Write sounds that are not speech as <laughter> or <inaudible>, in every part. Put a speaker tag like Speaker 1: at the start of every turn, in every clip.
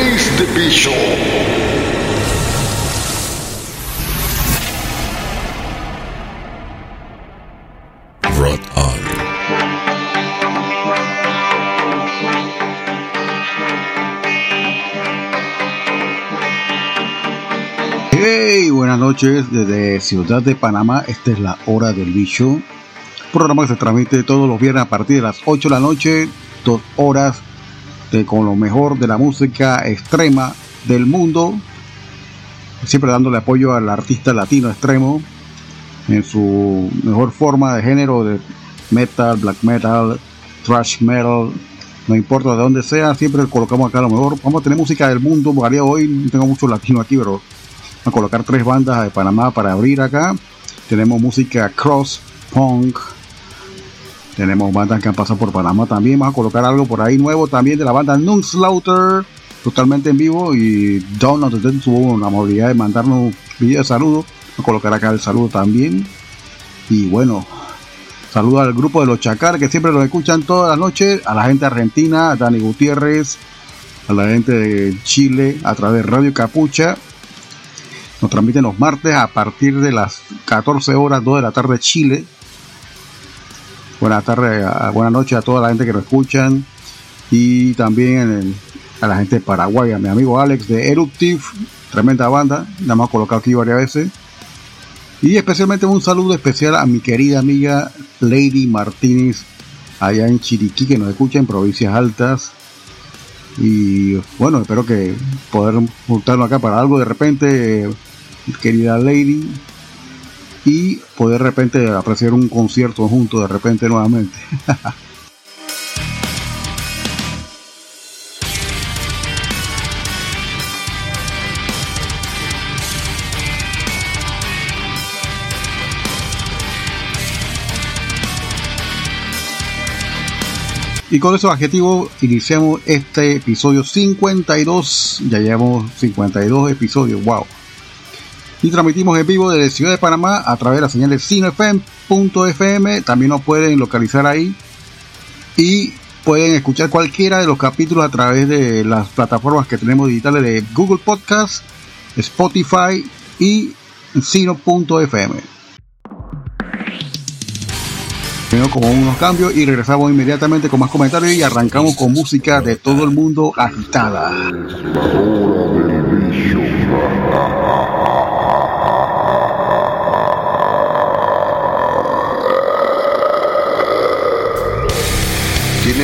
Speaker 1: Release the Bishop. Buenas noches desde Ciudad de Panamá. Esta es la hora del bicho. Programa que se transmite todos los viernes a partir de las 8 de la noche. Dos horas de- con lo mejor de la música extrema del mundo. Siempre dándole apoyo al artista latino extremo en su mejor forma de género de metal, black metal, thrash metal. No importa de dónde sea, siempre colocamos acá lo mejor. Vamos a tener música del mundo variado hoy. No tengo mucho latino aquí, pero a colocar tres bandas de Panamá para abrir acá. Tenemos música cross, punk. Tenemos bandas que han pasado por Panamá también. Vamos a colocar algo por ahí nuevo también de la banda Nunslaughter. Totalmente en vivo. Y the Dead tuvo la amabilidad de mandarnos un video de saludo. Vamos a colocar acá el saludo también. Y bueno, saludo al grupo de los Chacar que siempre los escuchan todas las noches. A la gente argentina, a Dani Gutiérrez. A la gente de Chile a través de Radio Capucha. Nos transmiten los martes a partir de las 14 horas, 2 de la tarde Chile. Buenas tardes, buenas noches a toda la gente que nos escuchan. Y también a la gente de Paraguay, a mi amigo Alex de Eruptive, tremenda banda, la hemos colocado aquí varias veces. Y especialmente un saludo especial a mi querida amiga Lady Martínez, allá en Chiriquí, que nos escucha en provincias altas. Y bueno, espero que poder juntarnos acá para algo de repente, eh, querida Lady, y poder de repente apreciar un concierto juntos de repente nuevamente. <laughs> Y con esos adjetivos iniciamos este episodio 52. Ya llevamos 52 episodios, wow. Y transmitimos en vivo desde Ciudad de Panamá a través de la señal de cinefm.fm. También nos pueden localizar ahí. Y pueden escuchar cualquiera de los capítulos a través de las plataformas que tenemos digitales de Google Podcast, Spotify y sino.fm. Primero con unos cambios y regresamos inmediatamente con más comentarios y arrancamos con música de todo el mundo agitada.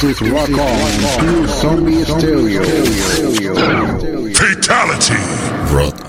Speaker 1: This is Rock On, through Zombie Stereo.
Speaker 2: Fatality. Rock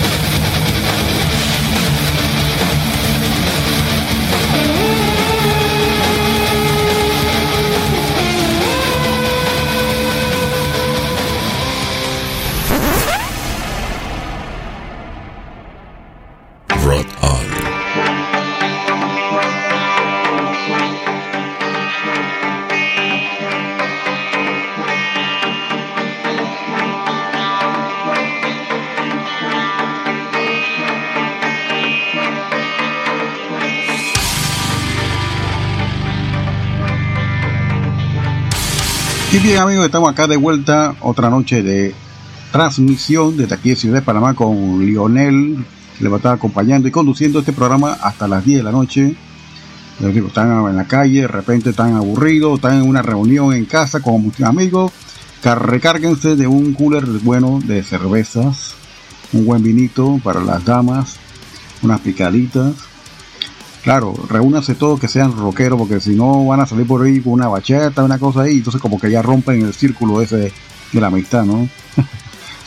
Speaker 1: Bien amigos, estamos acá de vuelta otra noche de transmisión desde aquí de Ciudad de Panamá con Lionel, que le va a estar acompañando y conduciendo este programa hasta las 10 de la noche. Les digo, están en la calle, de repente están aburridos, están en una reunión en casa con muchos amigos. Recárguense de un cooler bueno de cervezas, un buen vinito para las damas, unas picaditas. Claro, reúnanse todos que sean rockeros, porque si no van a salir por ahí con una bachata, una cosa ahí, entonces como que ya rompen el círculo ese de, la amistad, ¿no? <laughs>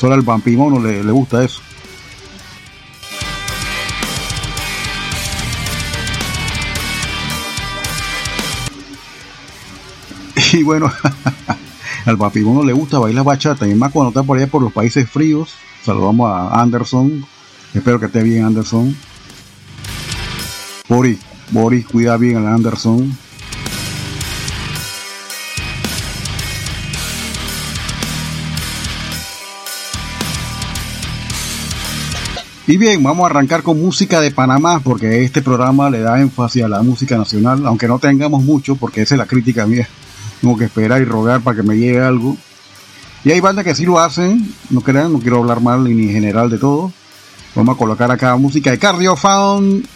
Speaker 1: Solo al vampimono le, le gusta eso. <laughs> Y bueno, <laughs> al vampimono le gusta bailar bachata, y más cuando está por allá por los países fríos. Saludamos a Anderson, espero que esté bien Anderson. Boris, Boris, cuida bien al Anderson. Y bien, vamos a arrancar con música de Panamá, porque este programa le da énfasis a la música nacional, aunque no tengamos mucho, porque esa es la crítica mía. Tengo que esperar y rogar para que me llegue algo. Y hay bandas que sí lo hacen, no crean, no quiero hablar mal ni en general de todo. Vamos a colocar acá música de Cardio Found,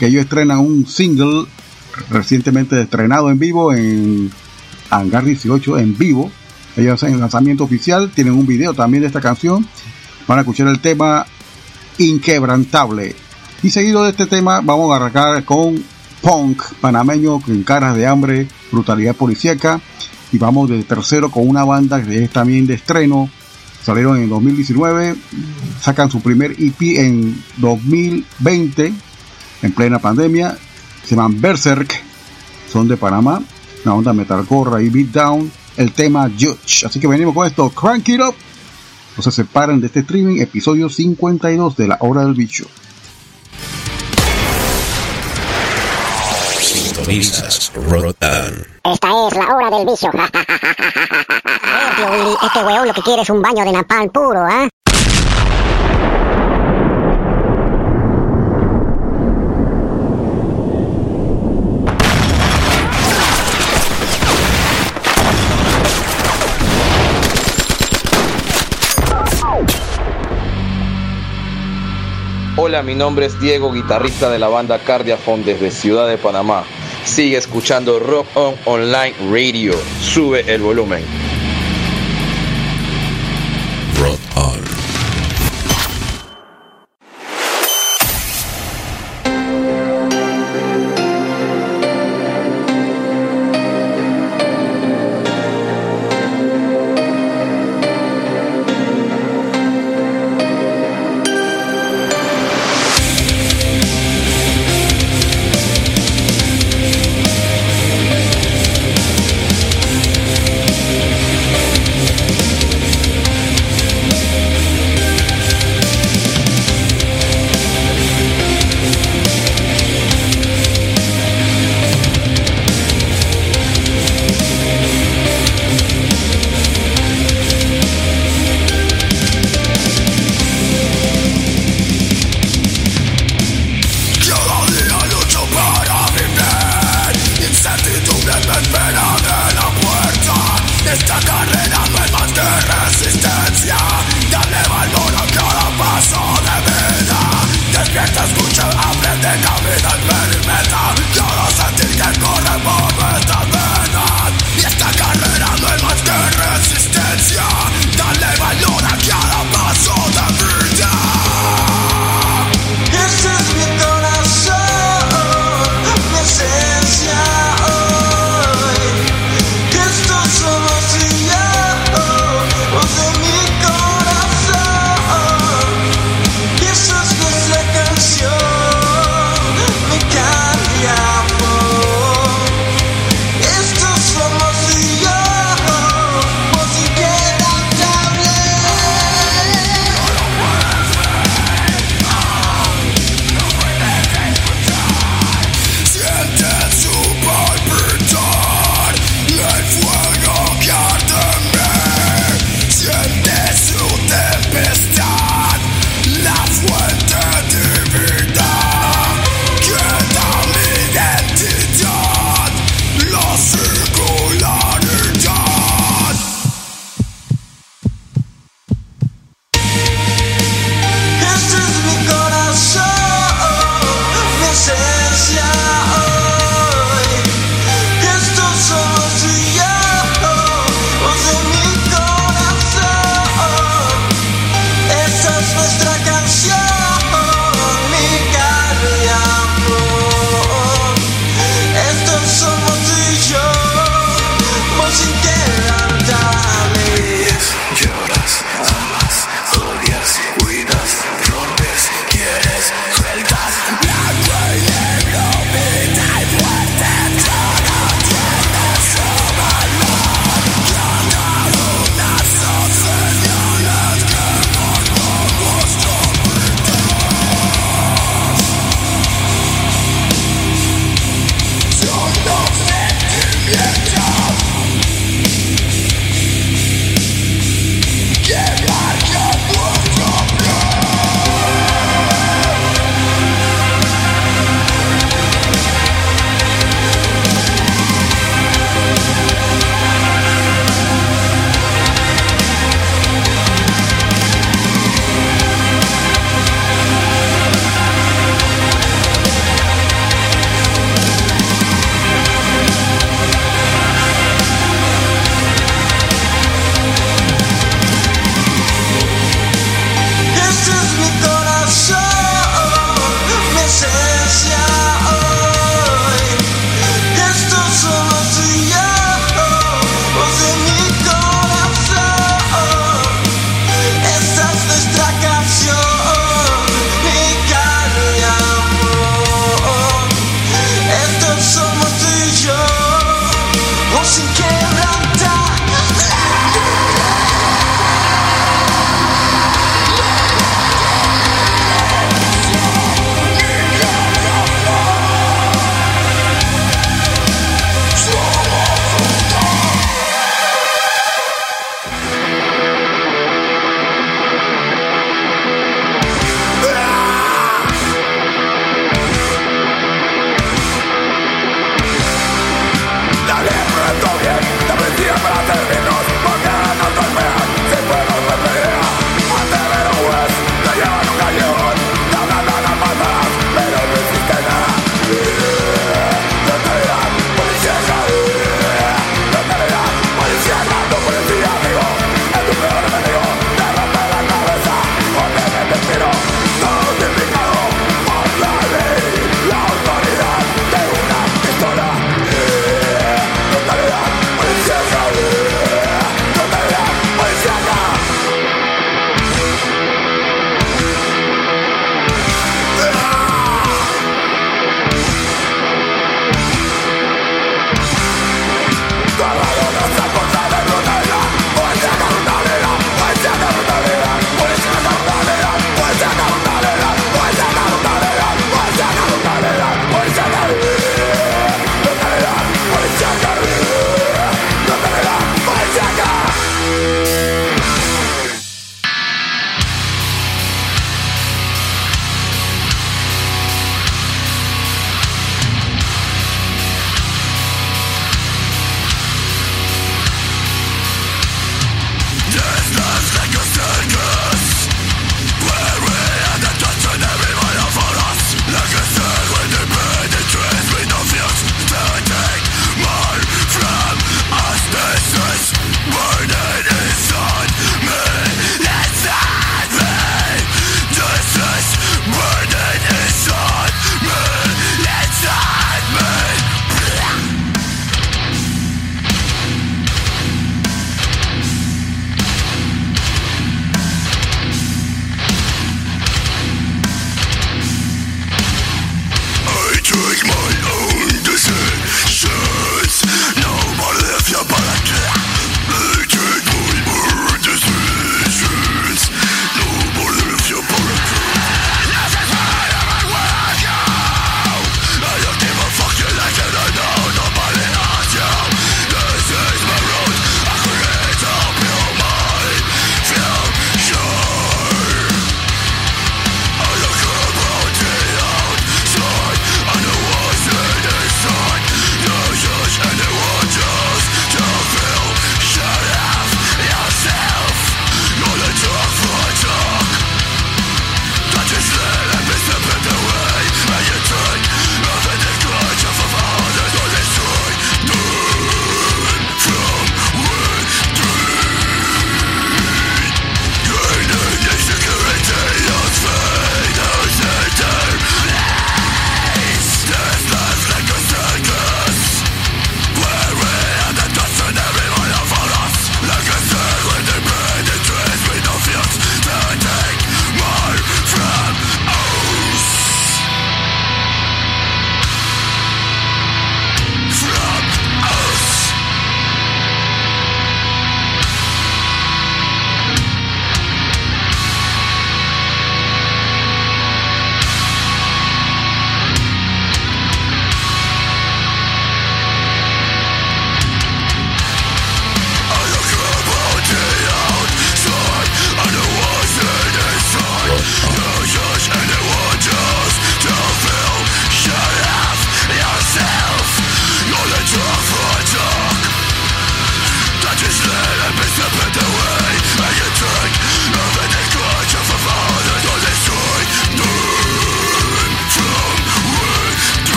Speaker 1: que ellos estrenan un single recientemente estrenado en vivo en Hangar 18 en vivo. Ellos hacen el lanzamiento oficial, tienen un video también de esta canción. Van a escuchar el tema Inquebrantable. Y seguido de este tema vamos a arrancar con punk panameño con caras de hambre, brutalidad policíaca. Y vamos de tercero con una banda que es también de estreno. Salieron en 2019, sacan su primer EP en 2020 en plena pandemia. Se llaman Berserk, son de Panamá, una onda metalcore y beatdown. El tema Judge. Así que venimos con esto, Crank It Up. No se separen de este streaming, episodio 52 de la hora del bicho.
Speaker 2: Sintonizas.
Speaker 3: Esta es la hora del bicho. <laughs> Este weón lo que quiere es un baño de napalm puro, ¿ah?
Speaker 4: Hola, mi nombre es Diego, guitarrista de la banda Cardiafon desde Ciudad de Panamá. Sigue escuchando Rock On Online Radio. Sube el volumen.
Speaker 2: Rock on.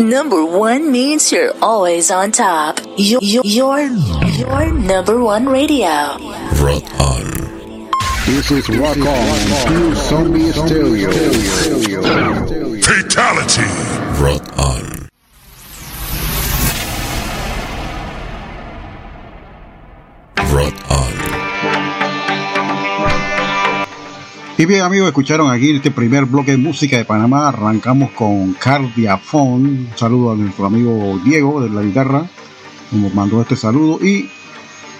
Speaker 5: Number one means you're always on top. Your, your, your, your number one radio.
Speaker 2: Rock on.
Speaker 1: This is Rock On, Pure Zombie Stereo.
Speaker 6: Fatality!
Speaker 2: Rock on.
Speaker 1: Y bien amigos, escucharon aquí este primer bloque de música de Panamá. Arrancamos con Cardiafon. Un saludo a nuestro amigo Diego de la guitarra. Nos mandó este saludo y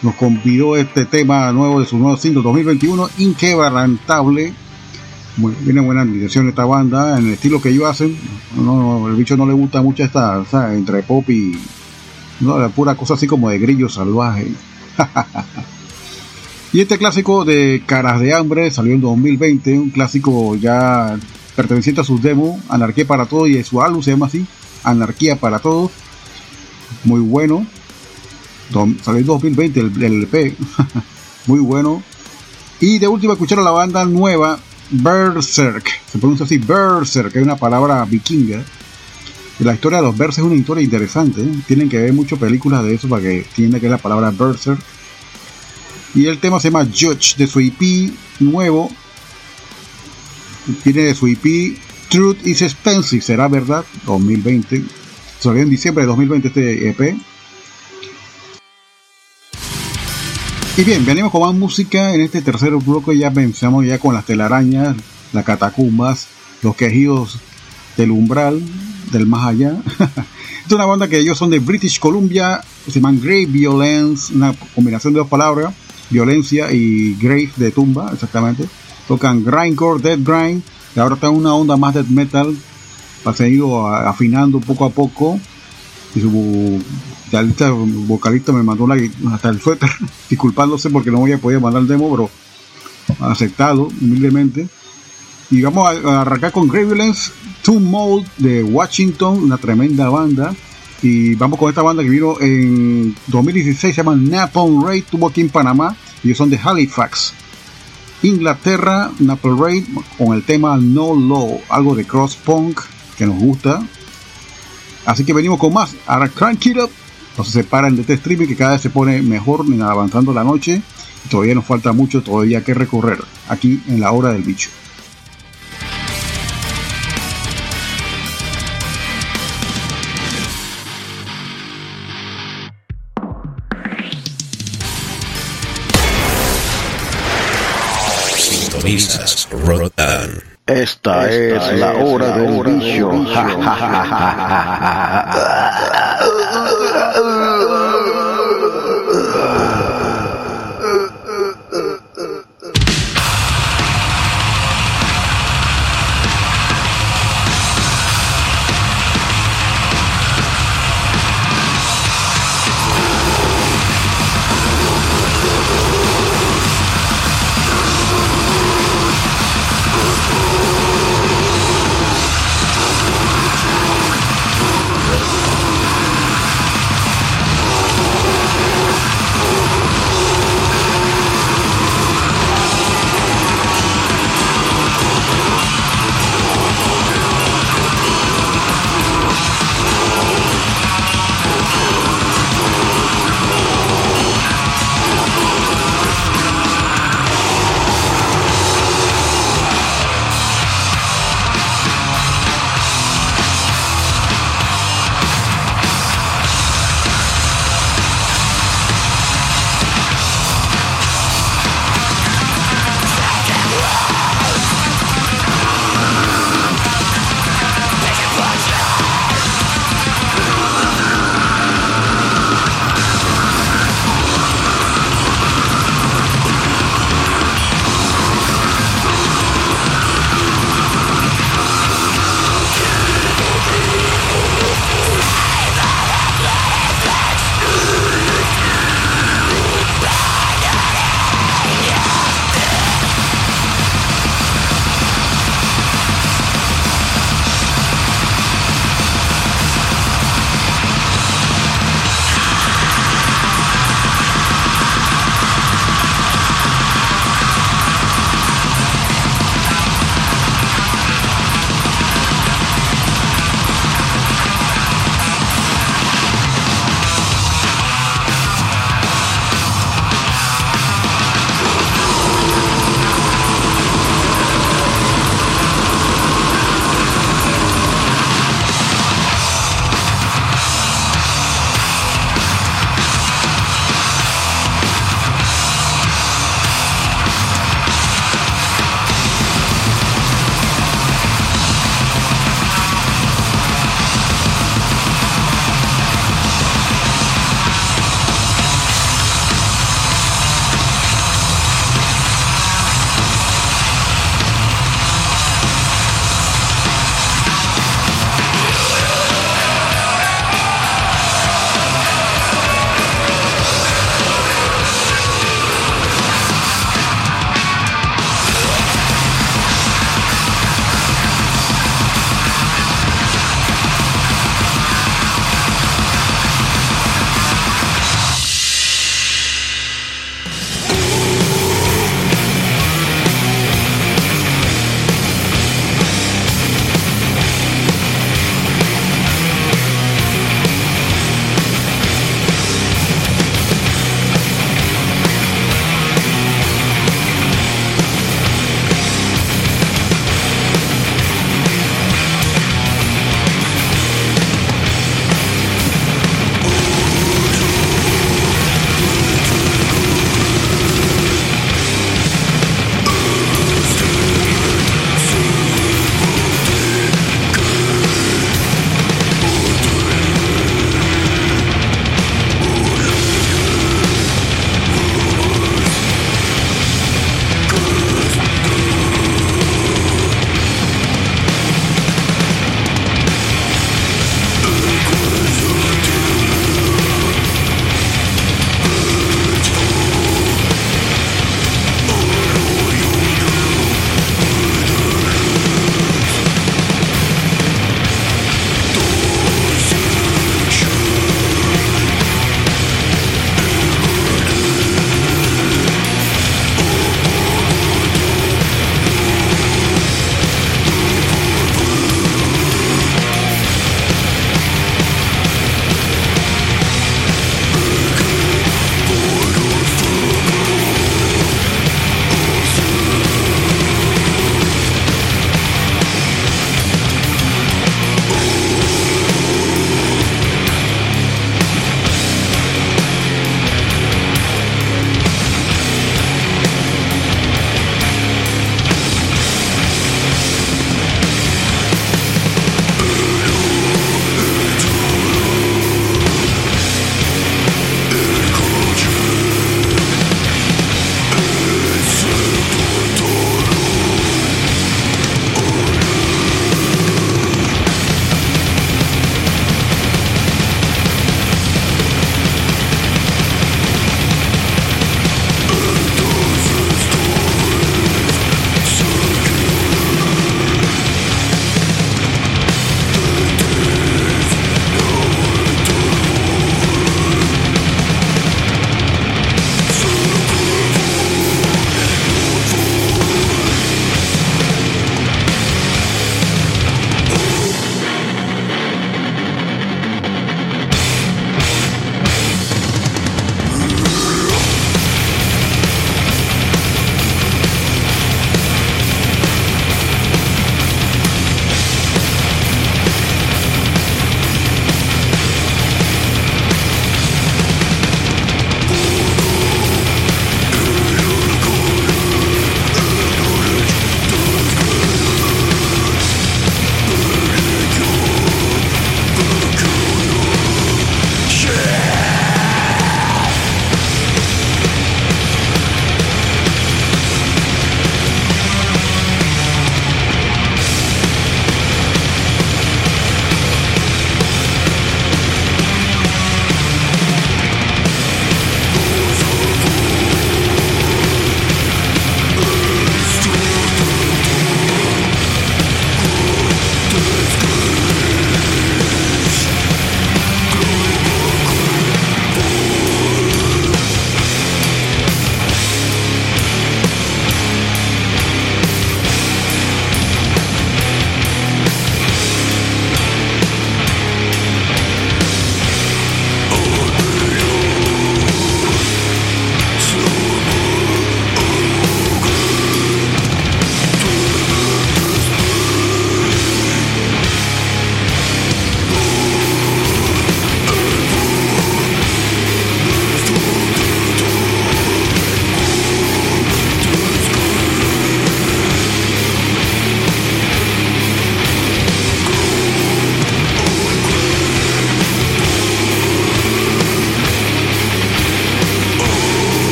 Speaker 1: nos convidó este tema nuevo de su nuevo single 2021, Inquebrantable. Viene buena dirección esta banda, en el estilo que ellos hacen. El bicho no le gusta mucho esta, sea, entre pop y no, la pura cosa así como de grillo salvaje. <laughs> y este clásico de Caras de Hambre salió en 2020, un clásico ya perteneciente a sus demos, Anarquía para Todos, y su álbum se llama así, Anarquía para Todos. Muy bueno. Salió en 2020 el, el LP. <laughs> Muy bueno. Y de último escucharon la banda nueva Berserk. Se pronuncia así Berserk, es una palabra vikinga. La historia de los Berserk es una historia interesante. Tienen que ver muchas películas de eso para que entiendan que es la palabra Berserk. Y el tema se llama Judge de su EP nuevo. Tiene de su EP Truth is Expensive, será verdad, 2020. Salió en diciembre de 2020 este EP. Y bien, venimos con más música. En este tercer bloque ya pensamos ya con las telarañas, las catacumbas, los quejidos del umbral, del más allá. <laughs> es una banda que ellos son de British Columbia, se llaman Grave Violence, una combinación de dos palabras, violencia y grave de tumba, exactamente. Tocan grindcore, death grind, y ahora están en una onda más death metal, ha a- afinando poco a poco. Y su vocalista, vocalista me mandó la- hasta el suéter, <laughs> disculpándose porque no voy a poder mandar el demo, pero aceptado humildemente. Y vamos a, a arrancar con Grave Violence, Two Mold de Washington, una tremenda banda. Y vamos con esta banda que vino en 2016, se llama Napalm Raid, tuvo aquí en Panamá, y ellos son de Halifax. Inglaterra, Napalm Raid, con el tema No Law, algo de cross punk que nos gusta. Así que venimos con más. Ahora crank it up. No se separen de este streaming que cada vez se pone mejor avanzando la noche. Todavía nos falta mucho todavía que recorrer aquí en la hora del bicho.
Speaker 2: Rotan.
Speaker 7: Esta, es, la hora del bicho.
Speaker 2: Rock <laughs> <laughs>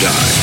Speaker 2: die.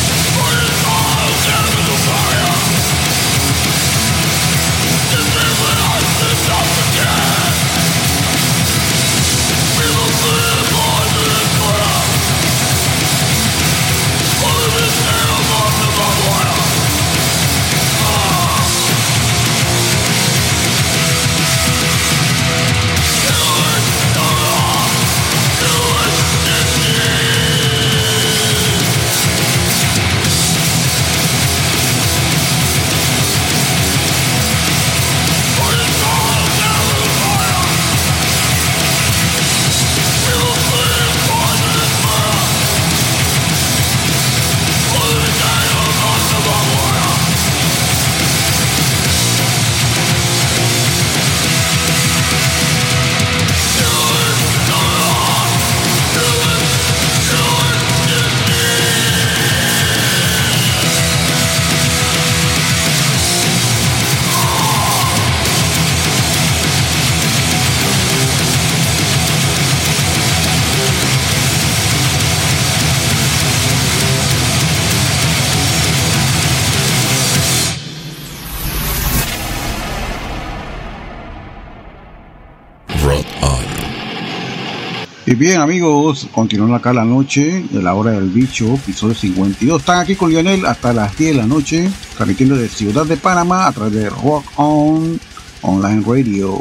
Speaker 1: Amigos, continuando acá la noche de la hora del bicho, episodio 52. Están aquí con Lionel hasta las 10 de la noche, transmitiendo de Ciudad de Panamá a través de Rock On Online Radio.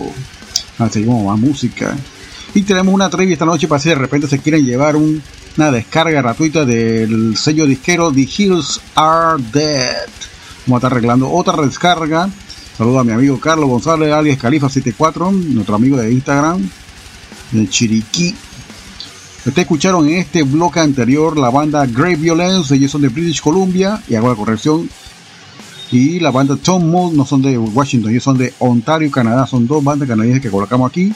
Speaker 1: Ahora seguimos más música. Y tenemos una trivia esta noche para si de repente se quieren llevar un- una descarga gratuita del sello disquero The Hills Are Dead. Vamos a estar arreglando otra descarga. Saludo a mi amigo Carlos González, alias Califa74, nuestro amigo de Instagram, de Chiriquí. Ustedes escucharon en este bloque anterior la banda Grave Violence, ellos son de British Columbia, y hago la corrección. Y la banda Tom Mold no son de Washington, ellos son de Ontario, Canadá, son dos bandas canadienses que colocamos aquí.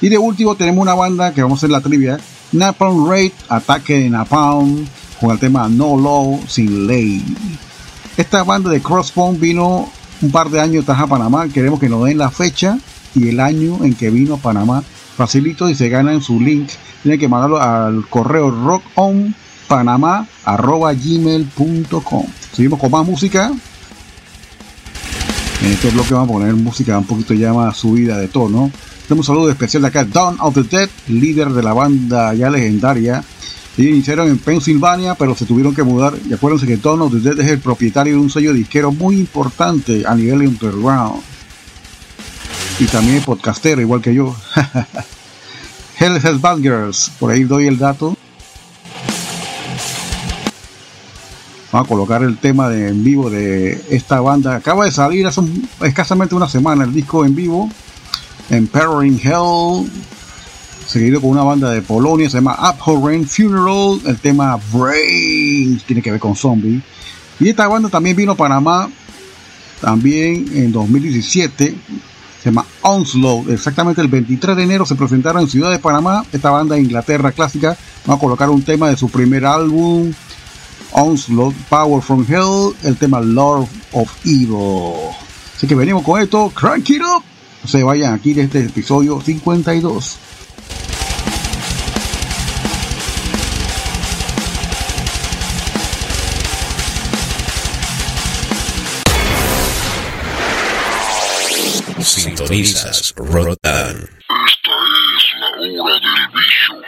Speaker 1: Y de último tenemos una banda que vamos a hacer la trivia, Napalm Raid, Ataque de Napalm, con el tema No Law, Sin Ley. Esta banda de Crossbone vino un par de años atrás a Panamá, queremos que nos den la fecha y el año en que vino a Panamá. Facilito y se ganan su link. Tienen que mandarlo al correo rockonpanamá.gmail.com Seguimos con más música. En este bloque vamos a poner música un poquito ya más subida de tono. Tenemos un saludo especial de acá, Dawn of the Dead, líder de la banda ya legendaria. Ellos iniciaron en Pensilvania, pero se tuvieron que mudar. Y acuérdense que Dawn of the Dead es el propietario de un sello disquero muy importante a nivel underground. Y también podcastero, igual que yo. <laughs> Hell Has Bad por ahí doy el dato. Vamos a colocar el tema de en vivo de esta banda. Acaba de salir hace escasamente una semana el disco en vivo. Empowering Hell. Seguido con una banda de Polonia, se llama Abhorrent Funeral. El tema Brains tiene que ver con zombie. Y esta banda también vino a Panamá. También en 2017 se Onslaught. Exactamente el 23 de enero se presentaron en Ciudad de Panamá. Esta banda de Inglaterra clásica. Vamos a colocar un tema de su primer álbum, Onslaught, Power from Hell, el tema Lord of Evil. Así que venimos con esto, crank it up. No se vayan aquí de este episodio 52.
Speaker 2: Sintonizas Rotan.
Speaker 6: Esta es la hora del bicho. <laughs>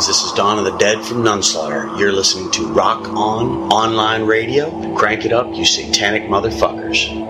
Speaker 8: Greetings, this is Dawn of the Dead from Nunslaughter. You're listening to Rock On Online Radio. Crank it up, you satanic motherfuckers.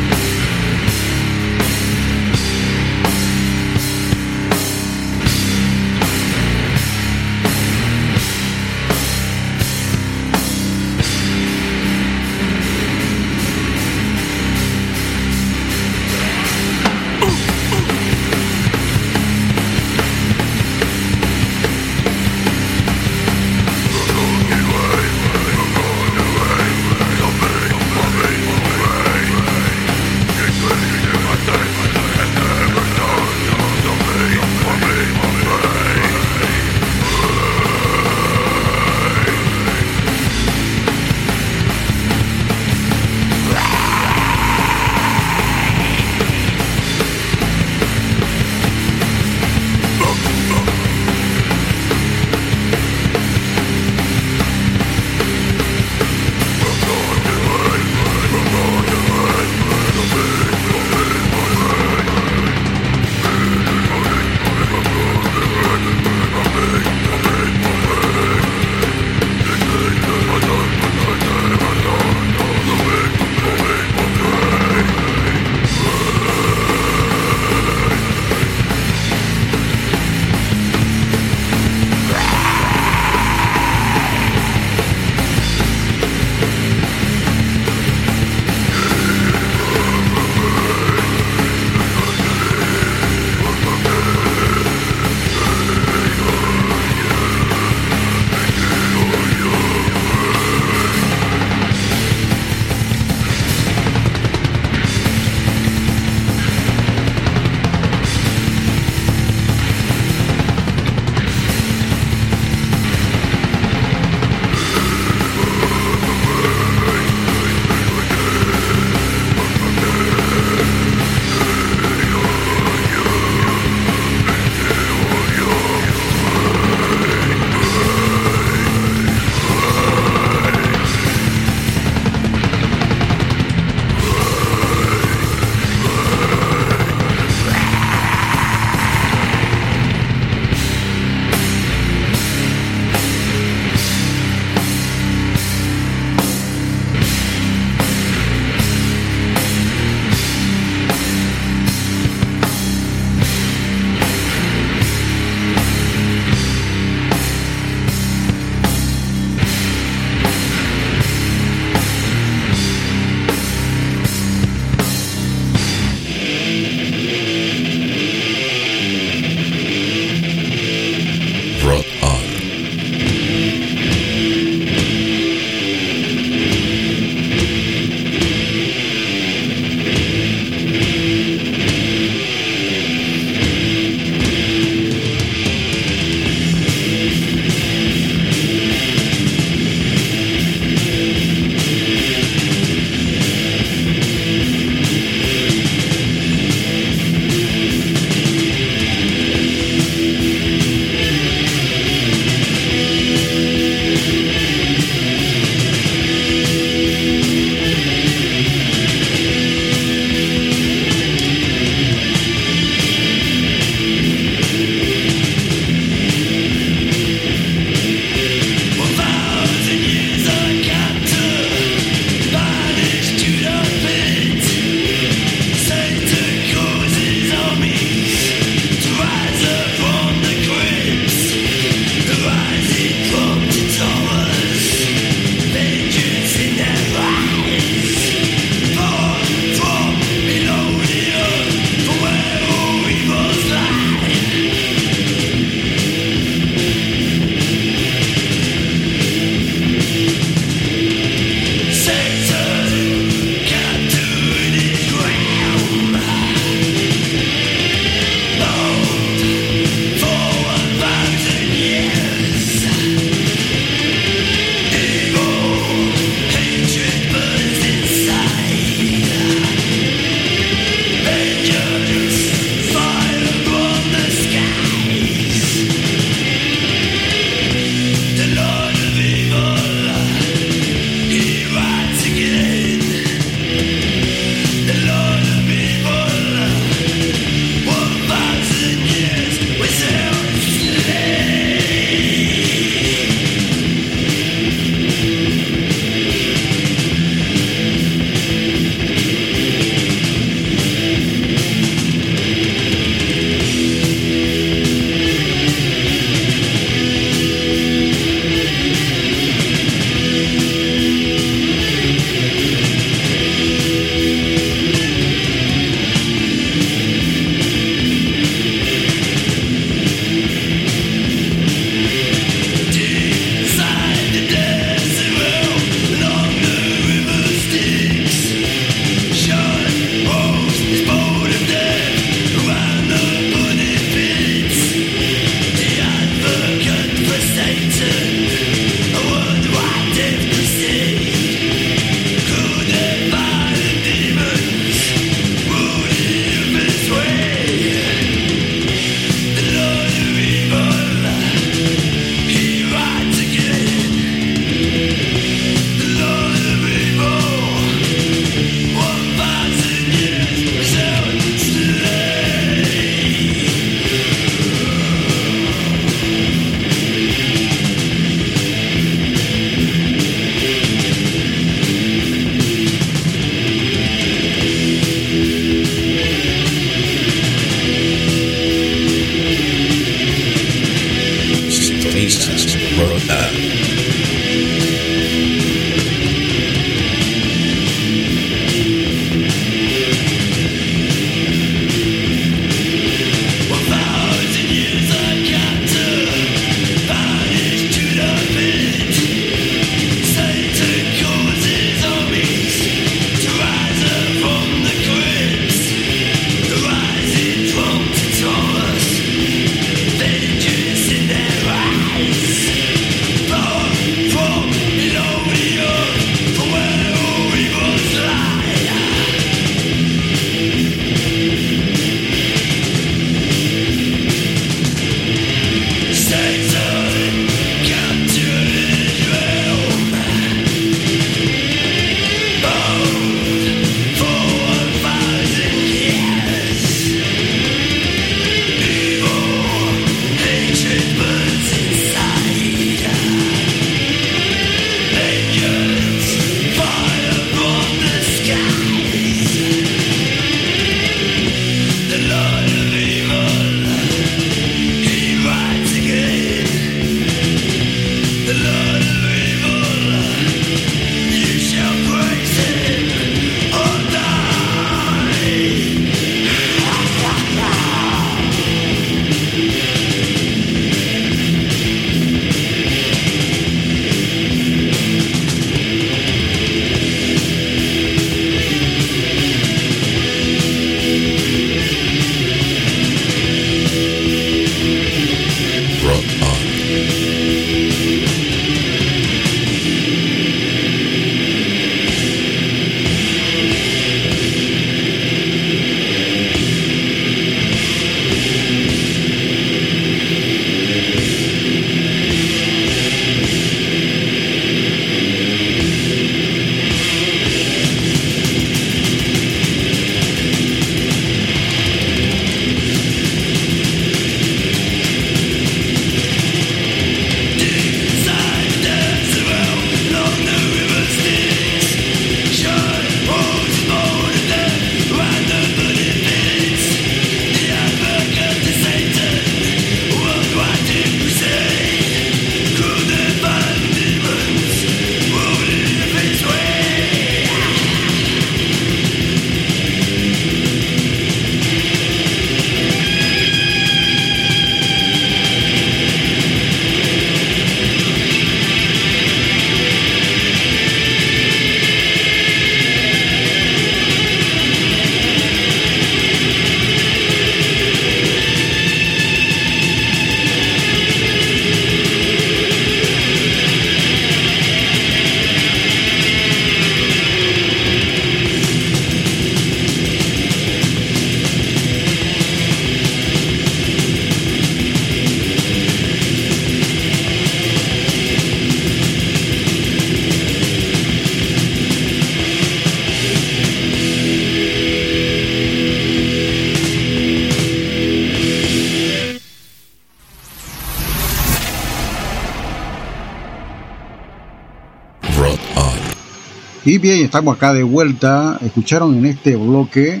Speaker 1: Bien, estamos acá de vuelta. Escucharon en este bloque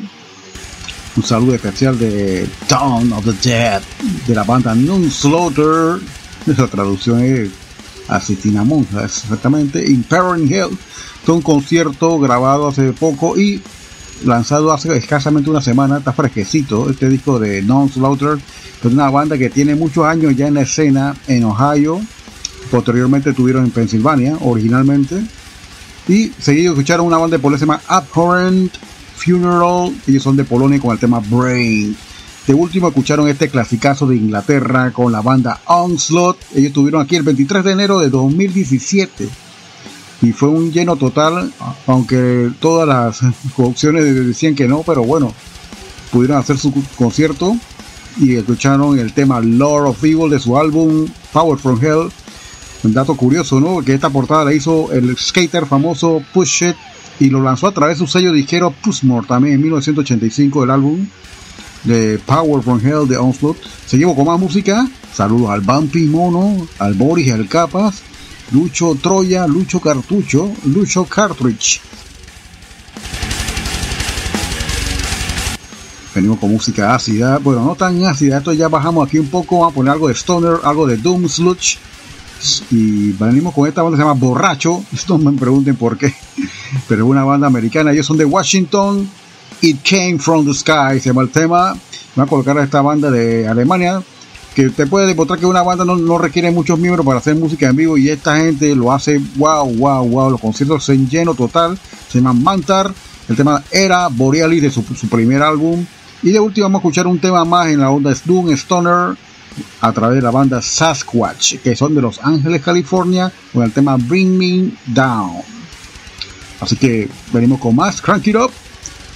Speaker 1: un saludo especial de Dawn of the Dead de la banda Slaughter. Esa traducción es Asesina Monja, exactamente. Imperial Hell. Fue un concierto grabado hace poco y lanzado hace escasamente una semana. Está fresquecito este disco de Non Slaughter. Es una banda que tiene muchos años ya en la escena en Ohio. Posteriormente tuvieron en Pensilvania, originalmente. Y seguido escucharon una banda de Polonia se llama Abhorrent Funeral. Ellos son de Polonia con el tema Brain. De último escucharon este clasicazo de Inglaterra con la banda Onslaught. Ellos estuvieron aquí el 23 de enero de 2017. Y fue un lleno total, aunque todas las <laughs> opciones decían que no, pero bueno, pudieron hacer su concierto y escucharon el tema Lord of Evil de su álbum Power from Hell. Un dato curioso, ¿no? Que esta portada la hizo el skater famoso Push It y lo lanzó a través de su sello disquero Pushmore también en 1985 el álbum de Power from Hell de Onslaught. Seguimos con más música. Saludos al Bumpy Mono, al Boris, al Capas, Lucho Troya, Lucho Cartucho, Lucho Cartridge. Venimos con música ácida. Bueno, no tan ácida. Esto ya bajamos aquí un poco. Vamos a poner algo de Stoner, algo de Doom Sludge. Y venimos con esta banda que se llama Borracho. <laughs> Esto me pregunten por qué. Pero es una banda americana. Ellos son de Washington. It Came From The Sky. Se llama el tema. Voy a colocar a esta banda de Alemania. Que te puede demostrar que una banda no, no requiere muchos miembros para hacer música en vivo. Y esta gente lo hace wow, wow, wow. Los conciertos se lleno total. Se llama Mantar. El tema era Borealis de su, su primer álbum. Y de último vamos a escuchar un tema más en la onda Doom Stoner a través de la banda Sasquatch, que son de Los Ángeles, California, con el tema Bring Me Down. Así que venimos con más Crank It Up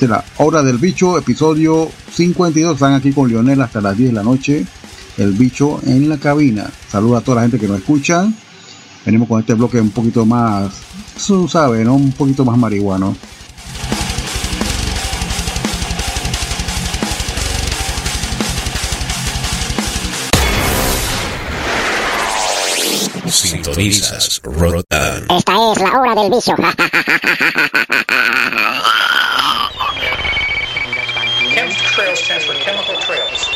Speaker 1: de la Hora del Bicho, episodio 52. Están aquí con Lionel hasta las 10 de la noche. El bicho en la cabina. Saluda a toda la gente que nos escucha. Venimos con este bloque un poquito más, ¿no? Un poquito más marihuano.
Speaker 9: Sintonizas Rotan.
Speaker 3: Esta es la hora del vicio.
Speaker 10: Chemtrails stands for chemical trails.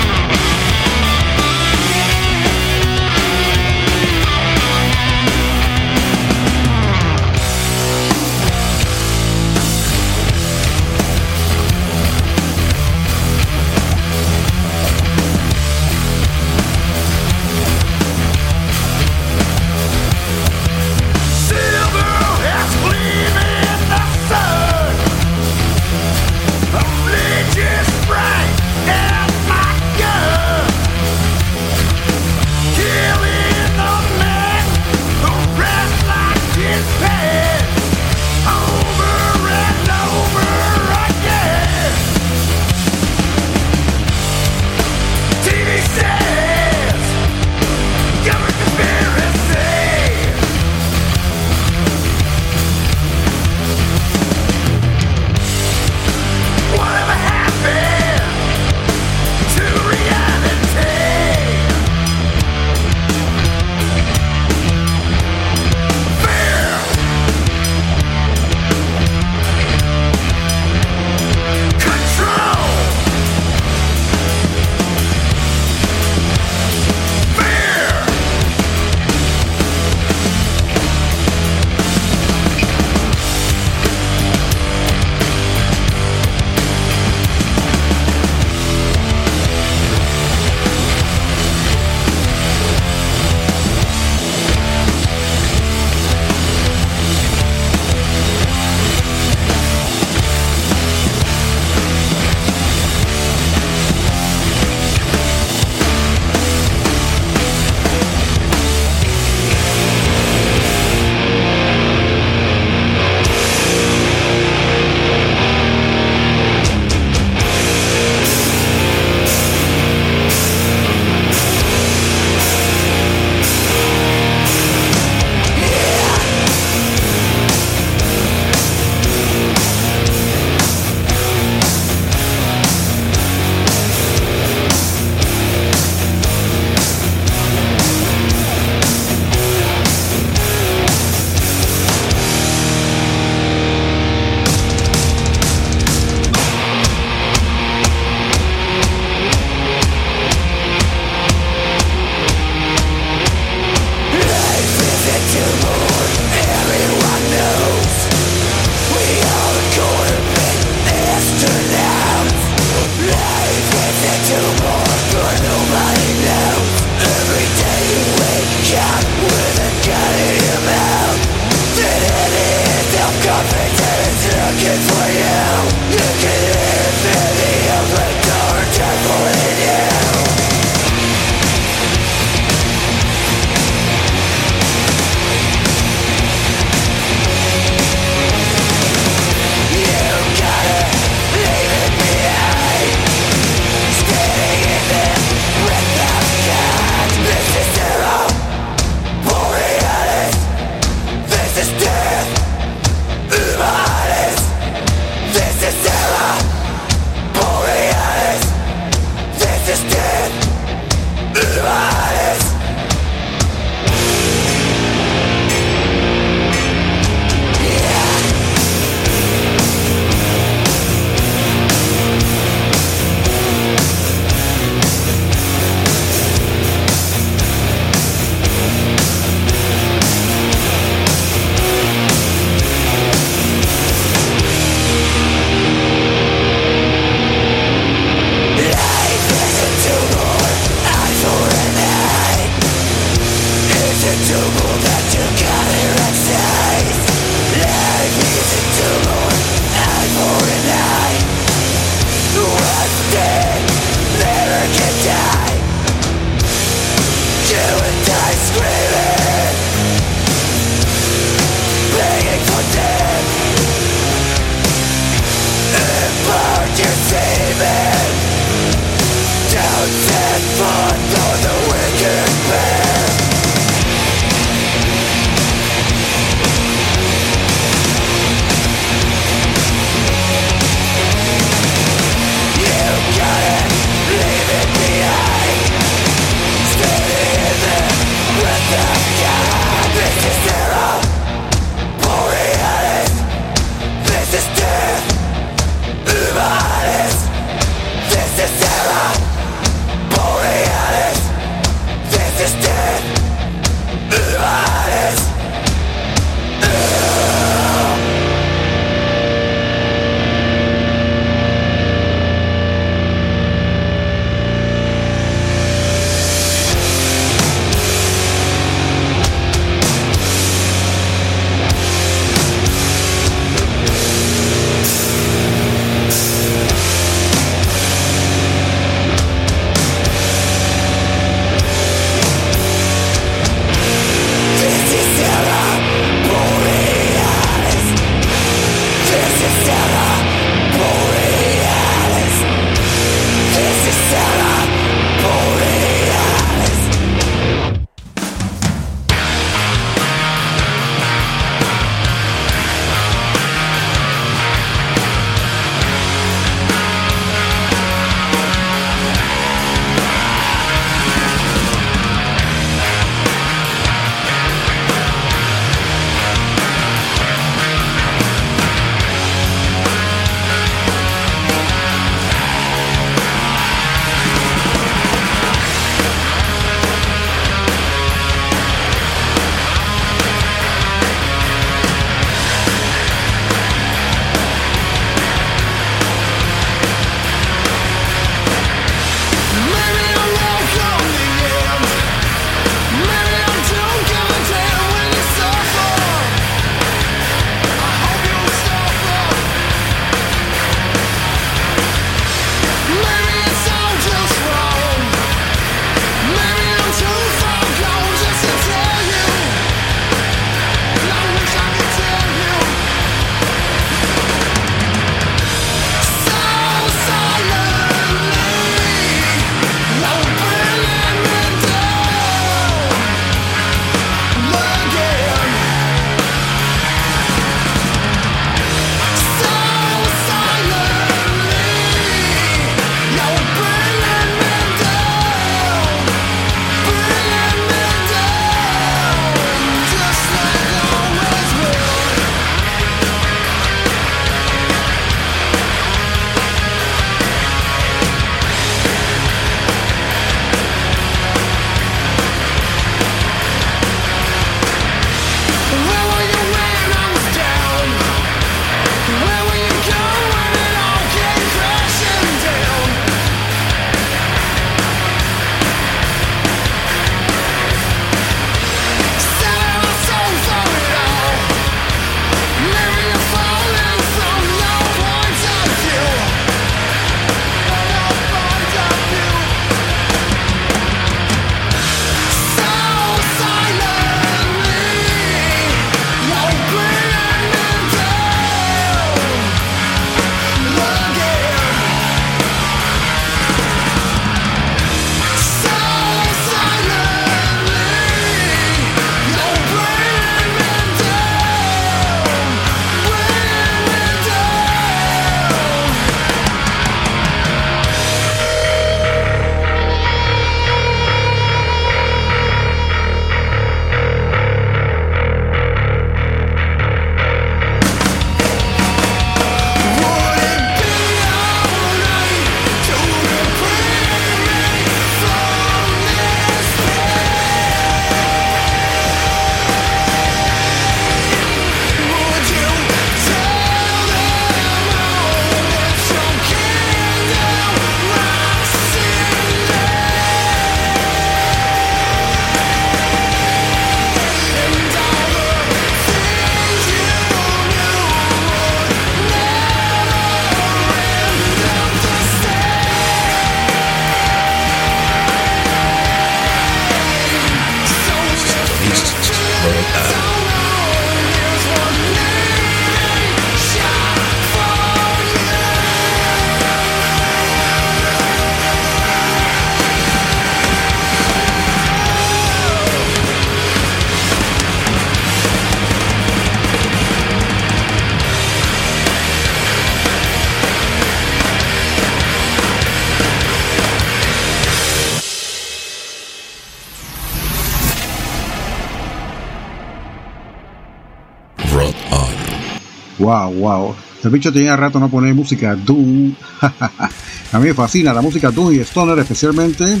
Speaker 1: Wow, wow. El bicho tenía rato no poner música Doom. <laughs> A mí me fascina la música Doom y Stoner especialmente.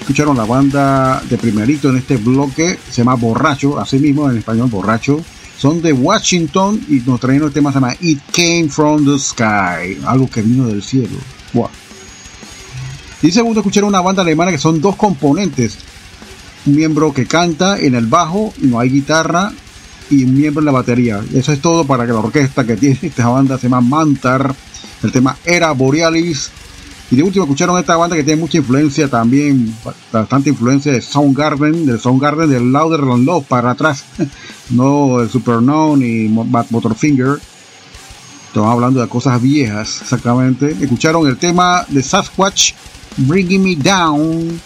Speaker 1: Escucharon la banda de primerito en este bloque, se llama Borracho, así mismo en español Borracho. Son de Washington y nos traen el tema se llama It Came From The Sky, algo que vino del cielo. Wow. Y segundo, escucharon una banda alemana que son dos componentes. Un miembro que canta en el bajo, no hay guitarra, y un miembro en la batería. Eso es todo para que la orquesta que tiene <laughs> esta banda se llama Mantar. El tema era Borealis. Y de último escucharon esta banda que tiene mucha influencia también, bastante influencia de Soundgarden, del Soundgarden del Louder Than Love para atrás. <laughs> no el Supernown ni Motorfinger. Estamos hablando de cosas viejas, exactamente. Escucharon el tema de Sasquatch, Bringing Me Down.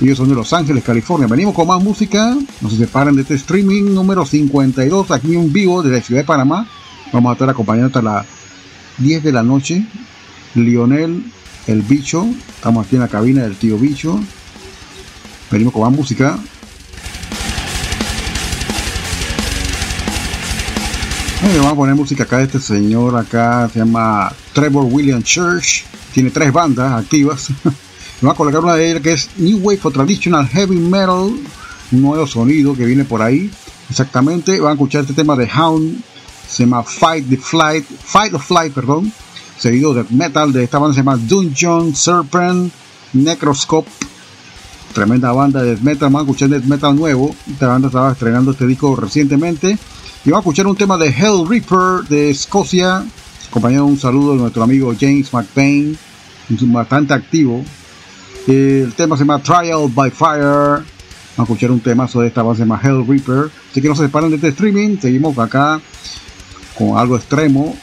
Speaker 1: Ellos son de Los Ángeles, California. Venimos con más música. No se separen de este streaming número 52, aquí en vivo desde la ciudad de Panamá. Vamos a estar acompañando hasta las 10 de la noche. Lionel, el bicho. Estamos aquí en la cabina del tío bicho. Venimos con más música. vamos a poner música acá de este señor acá, se llama Trevor William Church, tiene tres bandas activas. <laughs> Vamos a colocar una de ellas que es New Wave for Traditional Heavy Metal, un nuevo sonido que viene por ahí. Exactamente, van a escuchar este tema de Hound, se llama Fight the Flight, Fight the Flight, perdón, seguido de metal de esta banda se llama Dungeon Serpent Necroscope. Tremenda banda de metal, van a escuchar death metal nuevo. Esta banda estaba estrenando este disco recientemente. Y vamos a escuchar un tema de Hell Reaper de Escocia, acompañado de un saludo de nuestro amigo James McBain, bastante activo. El tema se llama Trial by Fire. Vamos a escuchar un tema de esta base se llama Hell Reaper. Así que no se separen de este streaming. Seguimos acá con algo extremo.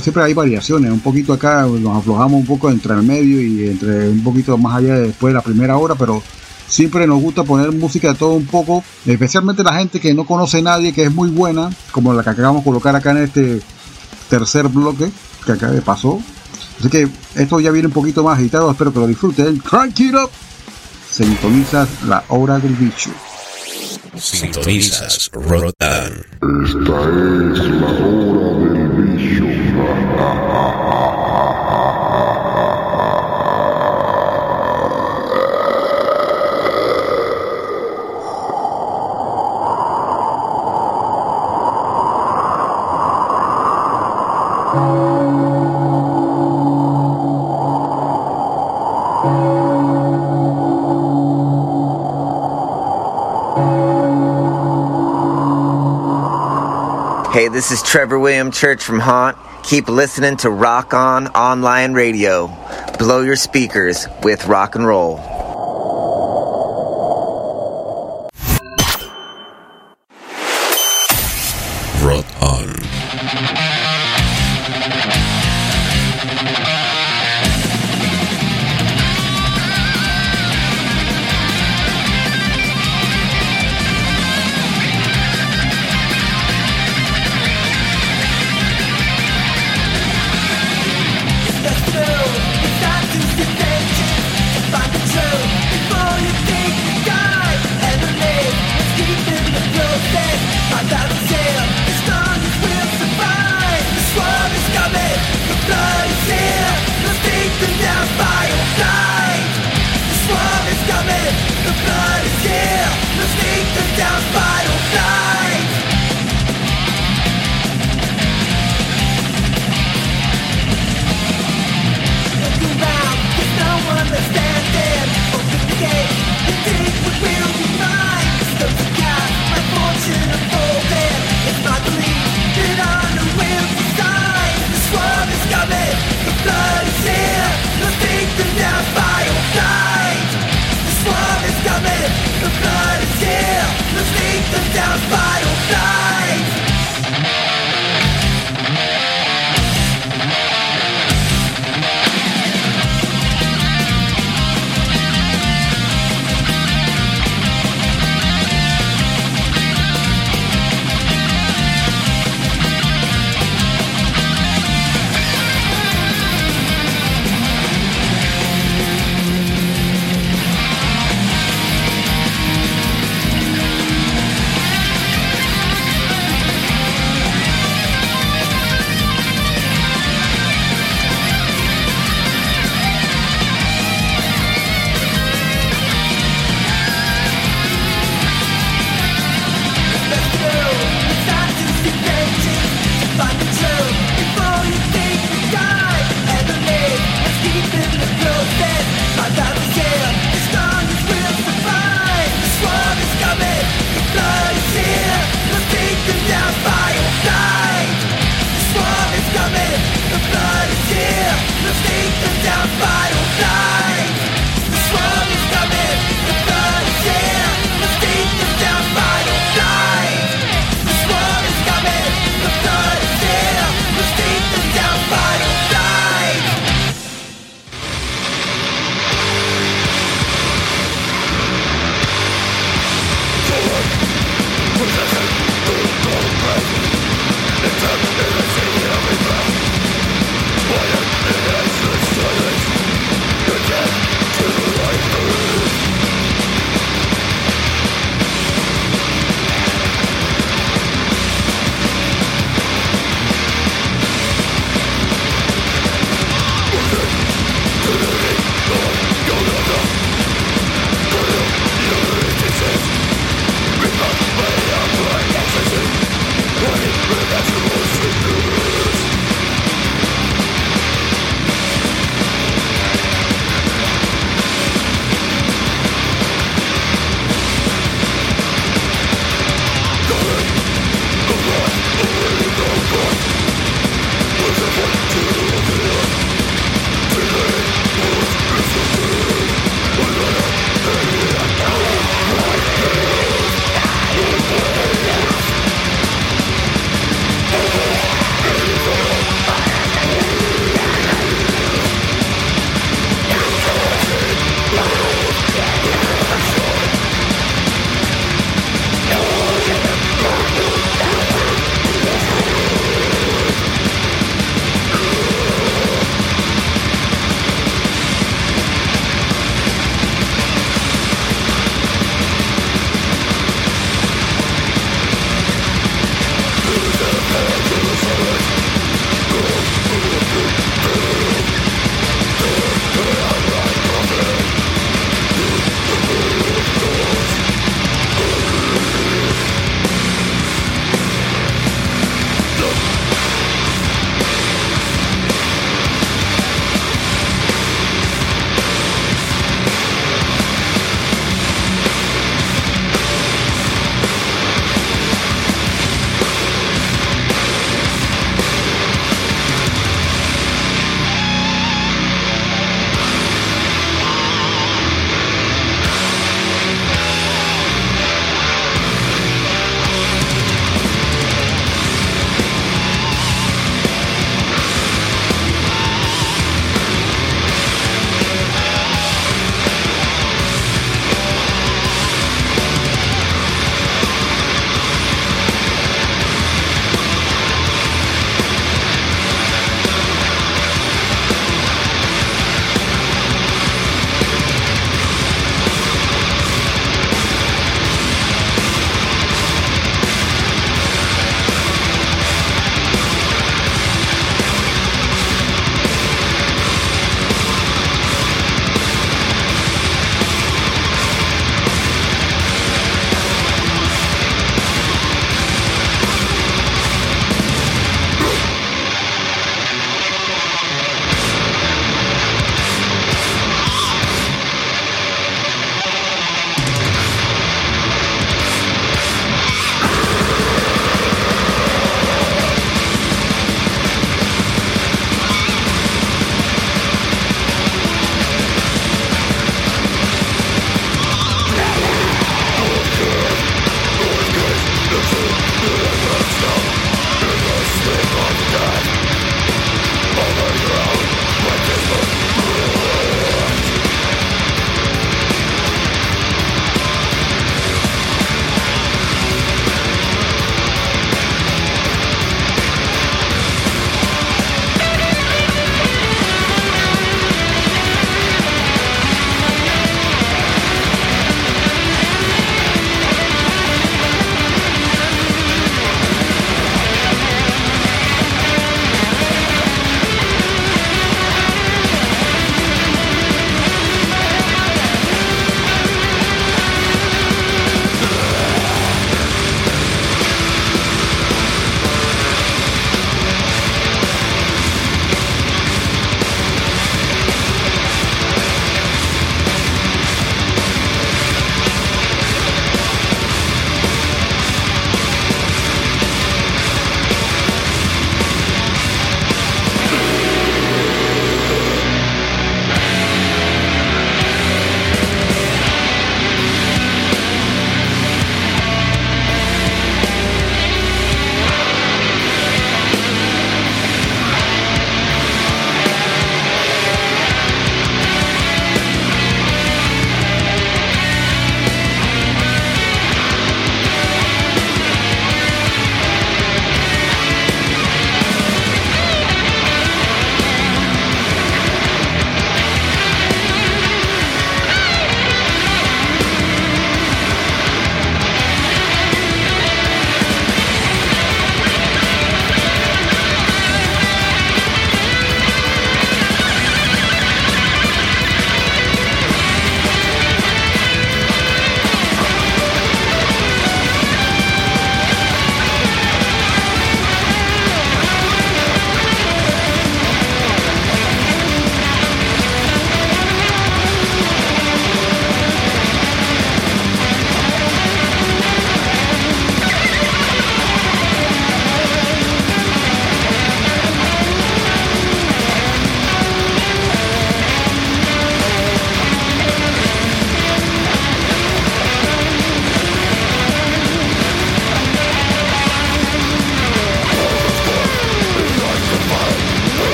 Speaker 1: siempre hay variaciones. Un poquito acá nos aflojamos un poco entre el medio y entre un poquito más allá de después de la primera hora, pero Siempre nos gusta poner música de todo un poco, especialmente la gente que no conoce a nadie, que es muy buena, como la que acabamos de colocar acá en este tercer bloque que acá de pasó. Así que esto ya viene un poquito más agitado, espero que lo disfruten. Crank it up. Sintonizas la hora del bicho.
Speaker 9: Sintonizas Rotan.
Speaker 6: Esta es la hora
Speaker 11: This is Trevor William Church from Haunt. Keep listening to Rock On Online Radio. Blow your speakers with rock and roll.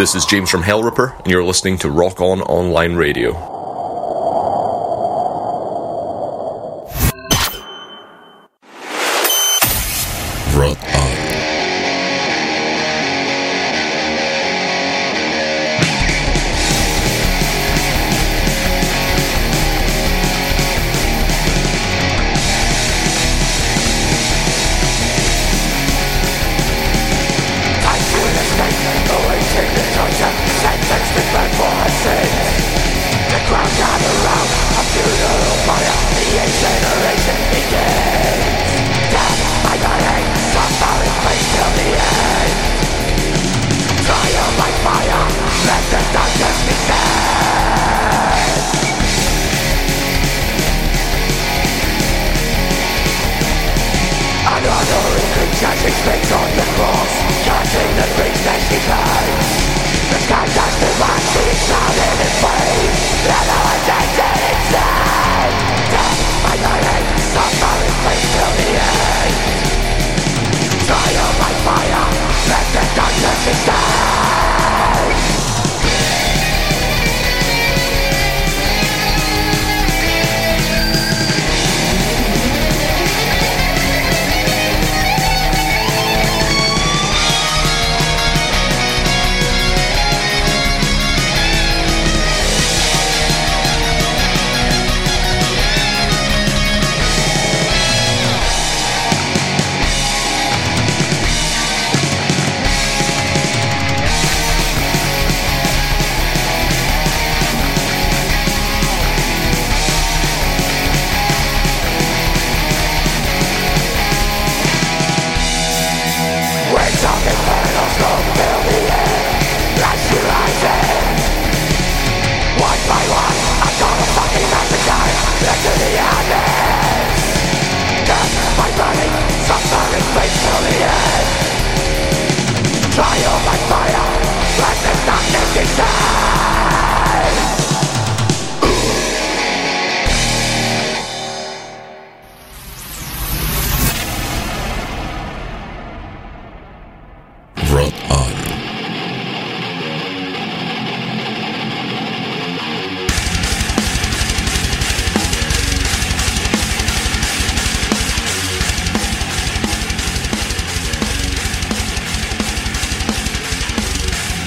Speaker 12: This is James from Hellripper, and you're listening to Rock On Online Radio.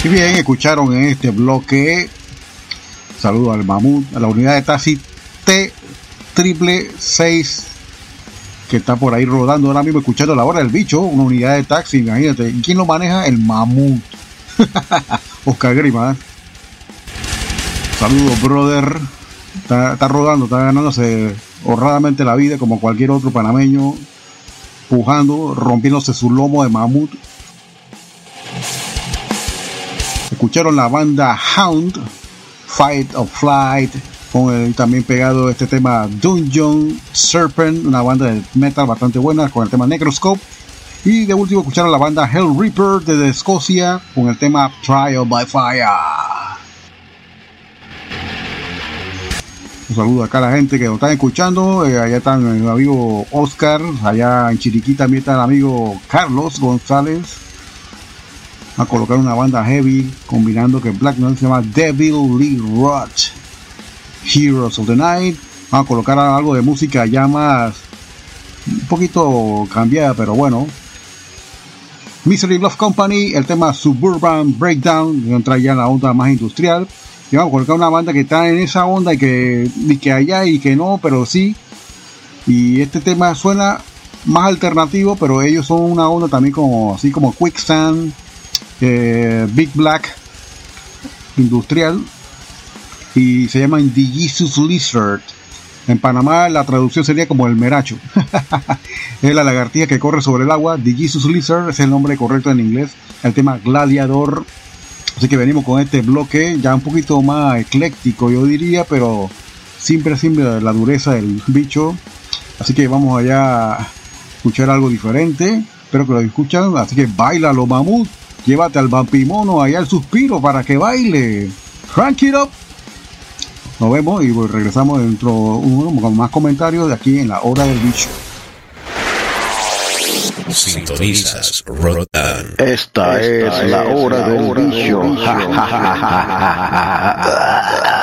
Speaker 1: Y bien, escucharon en este bloque. Saludo al Mamut, a la unidad de taxi T triple 6 que está por ahí rodando ahora mismo escuchando la hora del bicho, una unidad de taxi, imagínate. ¿Y quién lo maneja? El Mamut. <laughs> Oscar Grima. ¿eh? Saludos, brother. Está, está rodando, está ganándose honradamente la vida como cualquier otro panameño, pujando, rompiéndose su lomo de mamut. Escucharon la banda Hound, Fight of Flight, con el también pegado este tema Dungeon Serpent, una banda de metal bastante buena con el tema Necroscope. Y de último escucharon la banda Hell Reaper desde Escocia con el tema Trial by Fire. Un saludo acá a la gente que nos están escuchando. Eh, allá están el amigo Oscar. Allá en Chiriquí también está el amigo Carlos González. A colocar una banda heavy combinando que Black Metal se llama Devil Lee Rot. Heroes of the Night. A colocar algo de música ya más un poquito cambiada, pero bueno. Misery Love Company, el tema Suburban Breakdown, entra ya en la onda más industrial. Y vamos a colocar una banda que está en esa onda y que, y que allá y que no, pero sí. Y este tema suena más alternativo, pero ellos son una onda también como así como Quicksand, eh, Big Black, industrial. Y se llaman The Jesus Lizard. En Panamá la traducción sería como el meracho. <laughs> es la lagartija que corre sobre el agua. Jesus Lizard es el nombre correcto en inglés. El tema gladiador. Así que venimos con este bloque ya un poquito más ecléctico, yo diría, pero siempre, siempre la dureza del bicho. Así que vamos allá a escuchar algo diferente. Espero que lo escuchan. Así que baila lo mamut. Llévate al vampimono allá al suspiro para que baile. Crank it up. Nos vemos y regresamos dentro un- con más comentarios de aquí en la hora del bicho.
Speaker 9: Sintonizas Rock On.
Speaker 7: Esta es la hora del bicho.
Speaker 9: Sintonizas <laughs>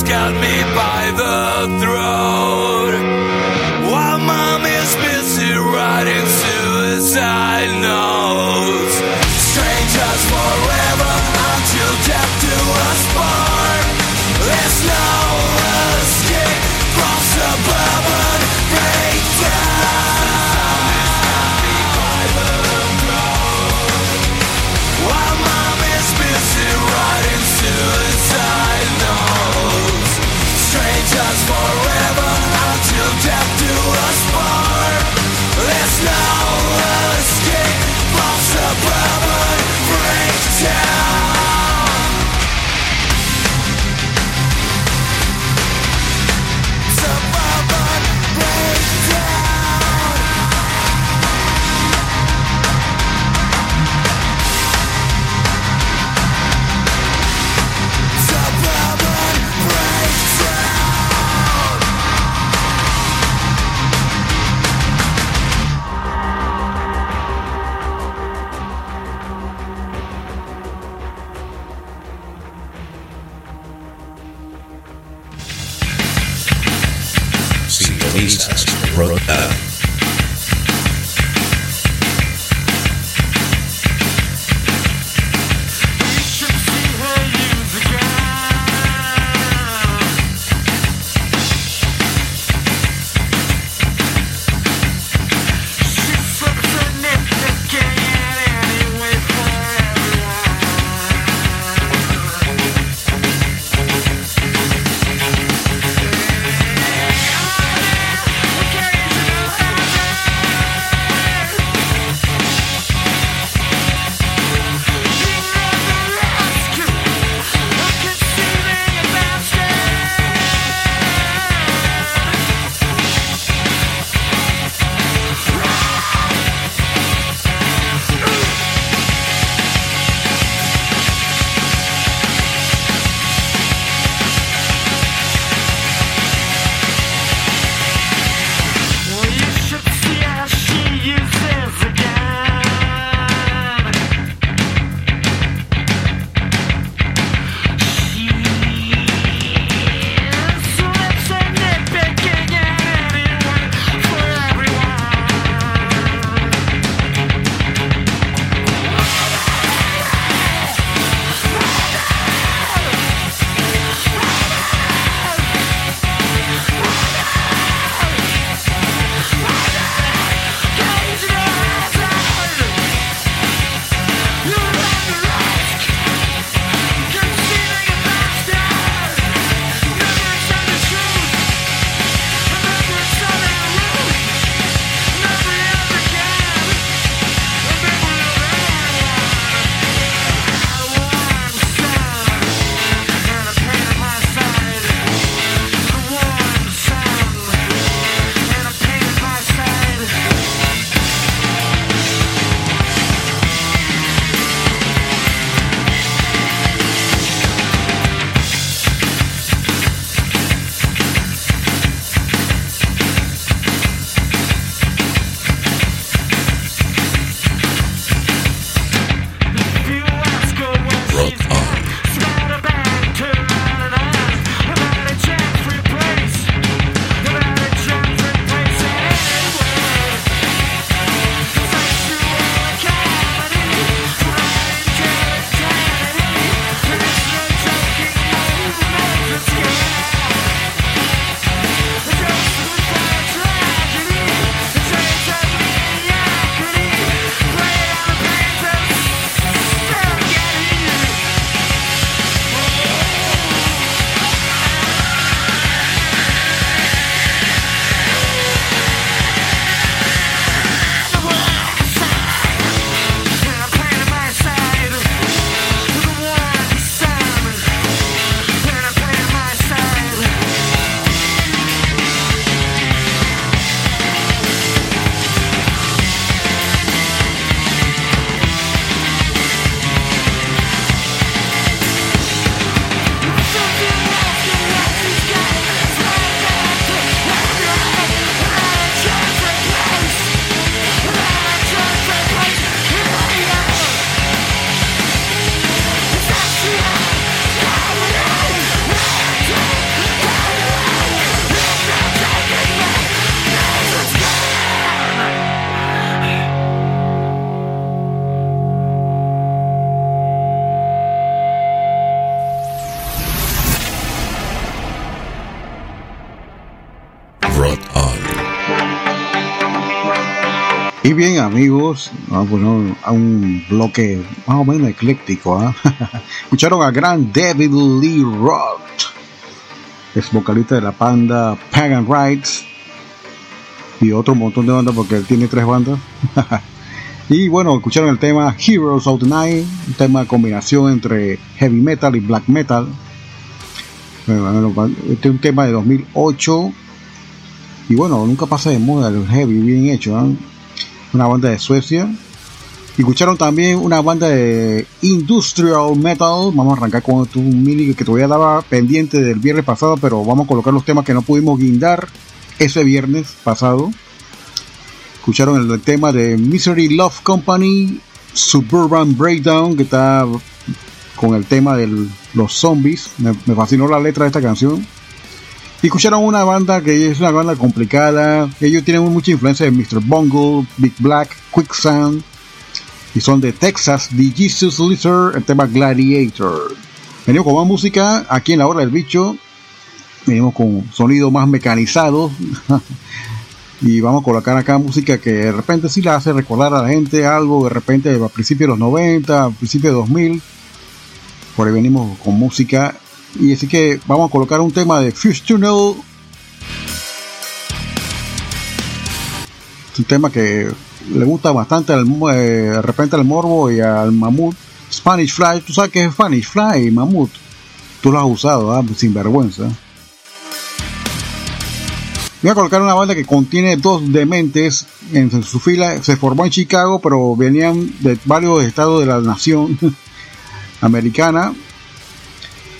Speaker 9: It's got
Speaker 13: me by
Speaker 14: the throat. Bien amigos, vamos a un bloque más o menos ecléctico. ¿ah? <laughs> Escucharon a gran David Lee Roth, es vocalista de la banda Pagan Rights y otro montón de bandas porque él tiene tres bandas. <laughs> y bueno, escucharon el tema Heroes of the Night, un tema de combinación entre heavy metal y black metal. Este es un tema de 2008 y bueno, nunca pasa de moda el heavy, bien hecho. ¿eh? Una banda de Suecia. Y escucharon también una banda de Industrial Metal. Vamos a arrancar con un mini que todavía daba pendiente del viernes pasado, pero vamos a colocar los temas que no pudimos guindar ese viernes pasado. Escucharon el tema de Misery Love Company, Suburban Breakdown, que está con el tema de los zombies. Me, me fascinó la letra de esta canción.
Speaker 1: Escucharon una banda que es una banda complicada. Ellos tienen mucha influencia de Mr. Bungle, Big Black, Quicksand. Y son de Texas, The Jesus Lizard, el tema Gladiator. Venimos con más música aquí en la hora del bicho. Venimos con sonidos más mecanizados. <laughs> y vamos a colocar acá música que de repente sí la hace recordar a la gente algo, de repente a principios de los 90, a principios de 2000. Por ahí venimos con música. Y así que vamos a colocar un tema de Fuse Tunnel. Es un tema que le gusta bastante al, eh, de repente al Morbo y al Mamut. Spanish Fly, tú sabes que es Spanish Fly, Mamut. Tú lo has usado, ¿ah? sin vergüenza. Voy a colocar una banda que contiene dos dementes en su fila. Se formó en Chicago, pero venían de varios estados de la nación <laughs> americana.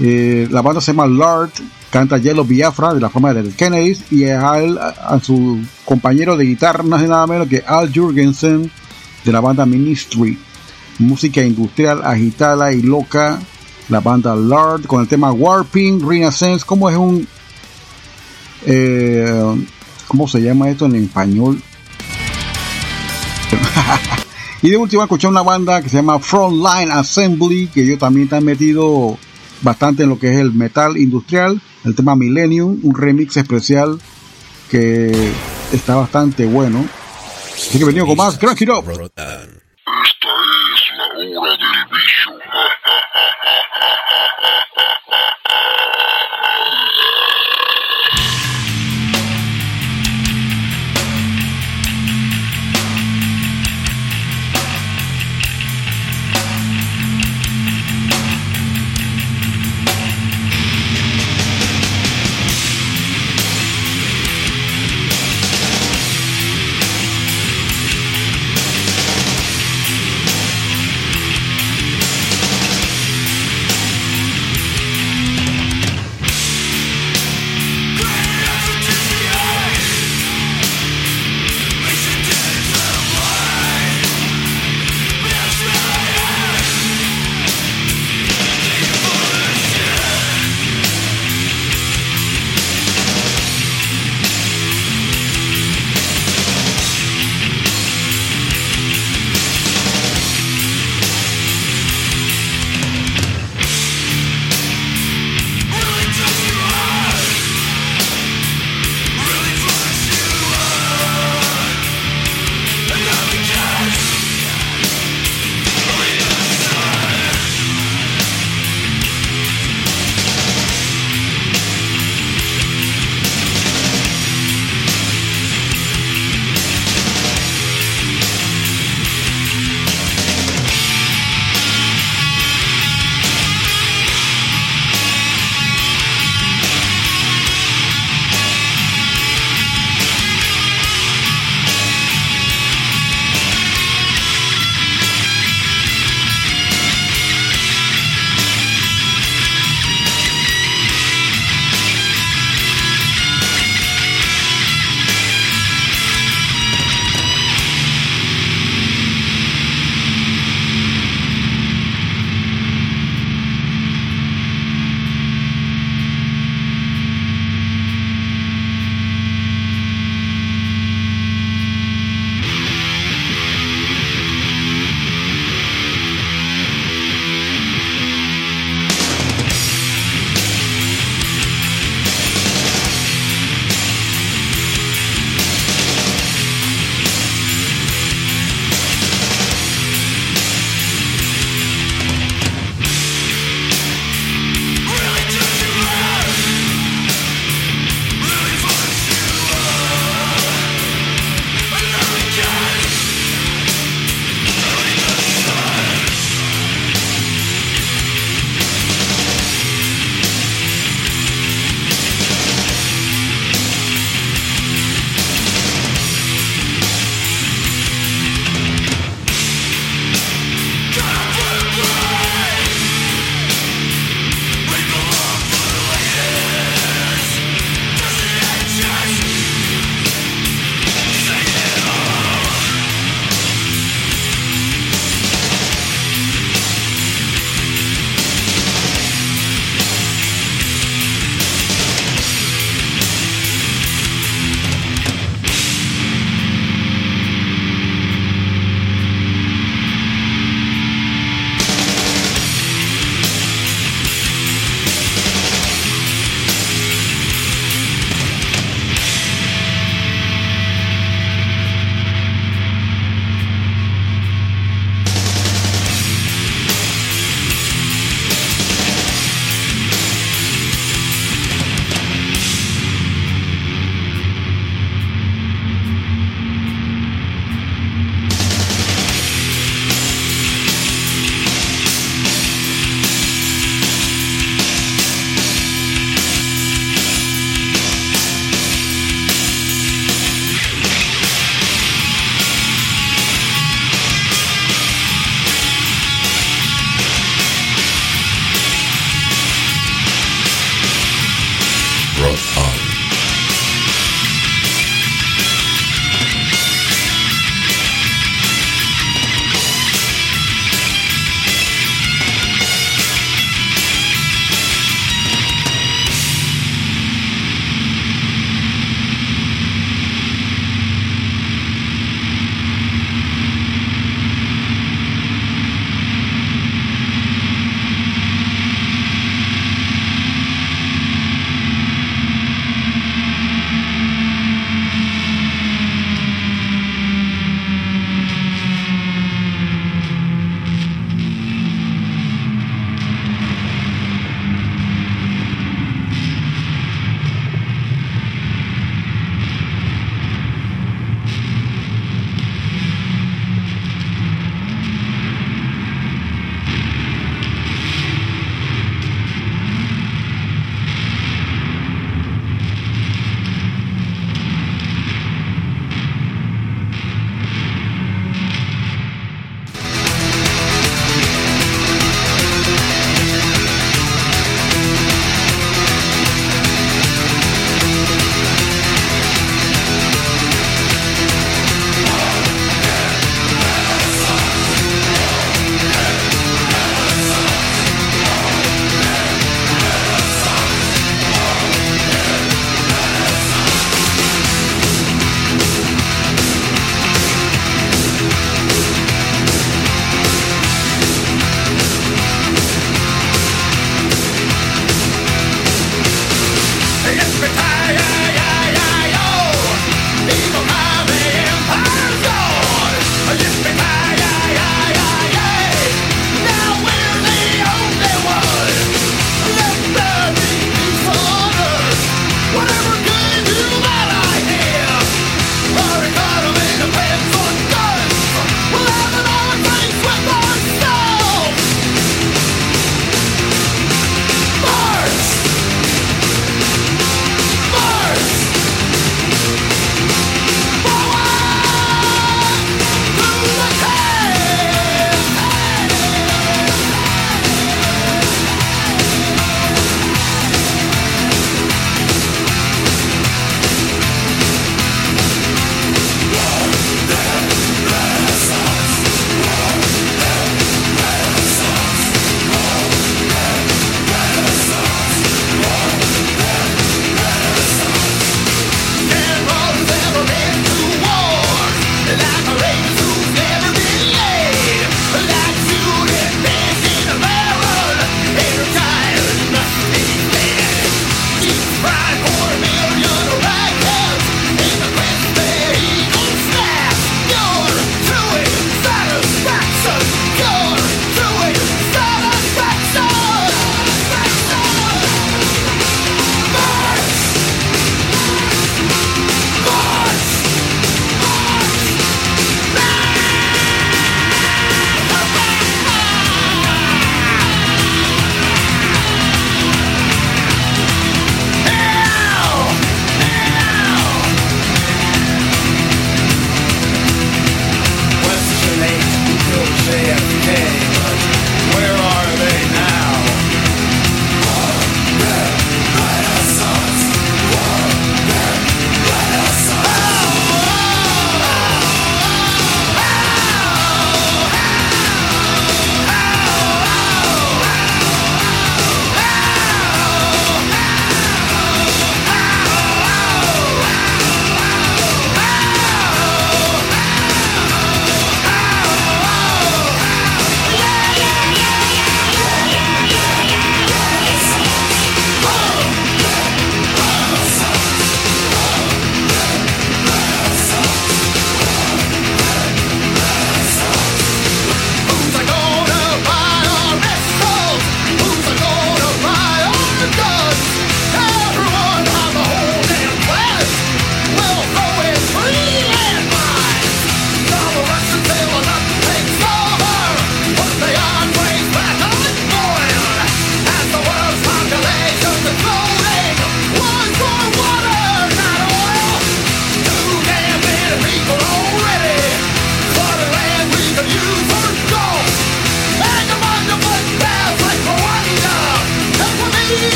Speaker 1: Eh, la banda se llama Lard, canta Yellow Biafra de la forma de Kennedy y a, a, su compañero de guitarra, no es nada menos que Al Jurgensen de la banda Ministry. Música industrial agitada y loca. La banda Lard con el tema Warping Renaissance. ¿Cómo es un eh, ¿Cómo se llama esto en español? <laughs> y de último escuché una banda que se llama Frontline Assembly, que ellos también están metido bastante en lo que es el metal industrial, el tema Millennium, un remix especial que está bastante bueno. Así que venimos con más Crank. <laughs>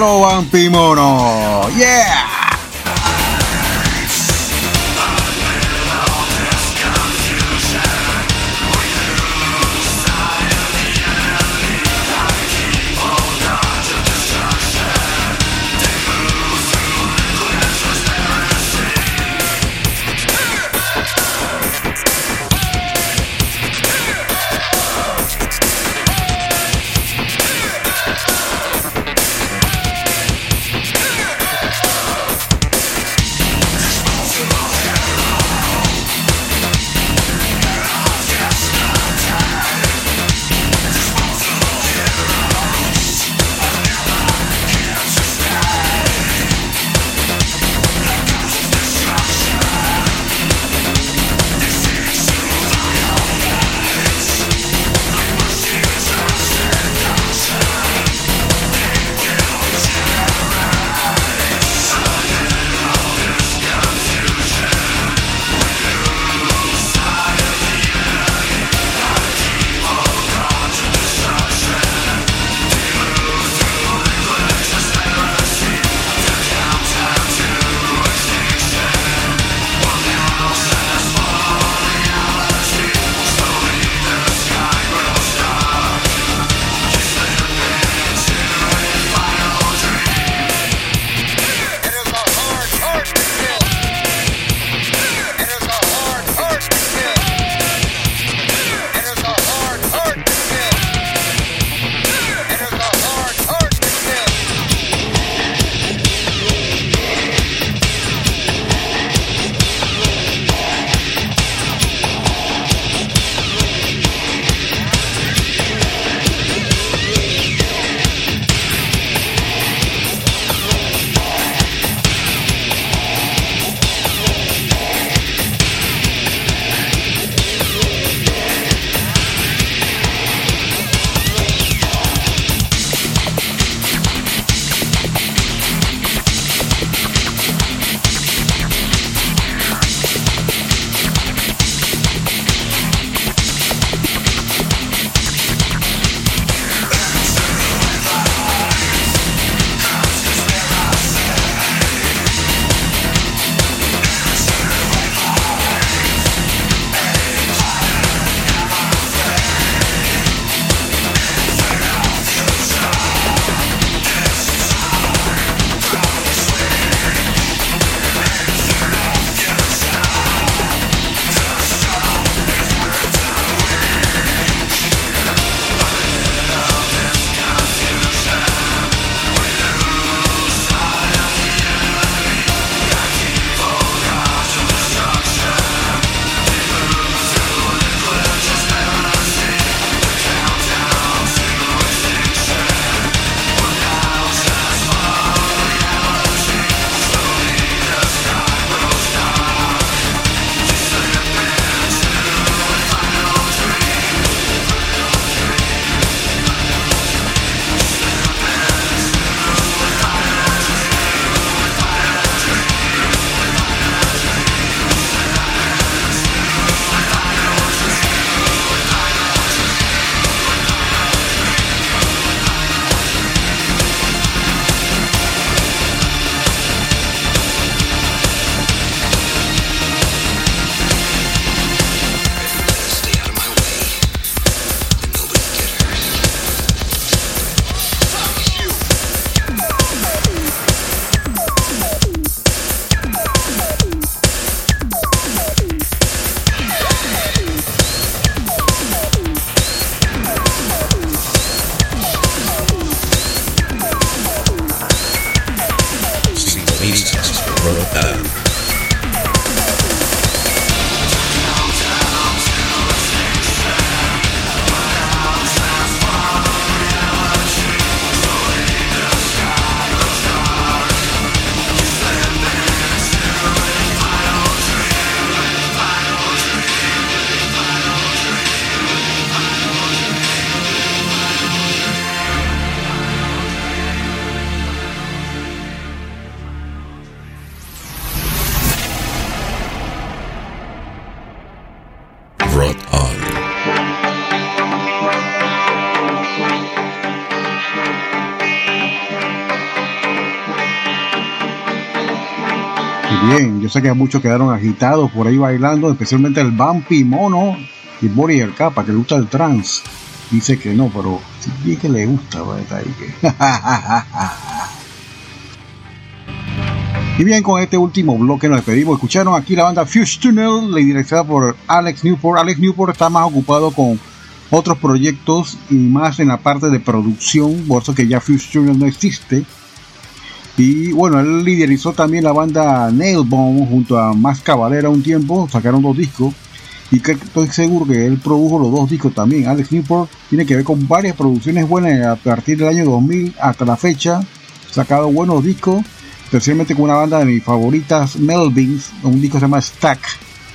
Speaker 1: Bailalo, vampimono. Yeah. Sé que muchos quedaron agitados por ahí bailando, especialmente el Bumpy Mono y Boris el Capa, que le gusta el trance. Dice que no, pero sí que le gusta, ¿verdad? <laughs> Y bien, con este último bloque nos despedimos. Escucharon aquí la banda Fuse Tunnel, liderada por Alex Newport. Alex Newport está más ocupado con otros proyectos y más en la parte de producción, por eso que ya Fuse Tunnel no existe. Y bueno, él liderizó también la banda Nailbone junto a Max Cavalera un tiempo, sacaron dos discos. Y que estoy seguro que él produjo los dos discos también. Alex Newport tiene que ver con varias producciones buenas a partir del año 2000 hasta la fecha. Sacado buenos discos especialmente con una banda de mis favoritas, Melvins, un disco que se llama Stack,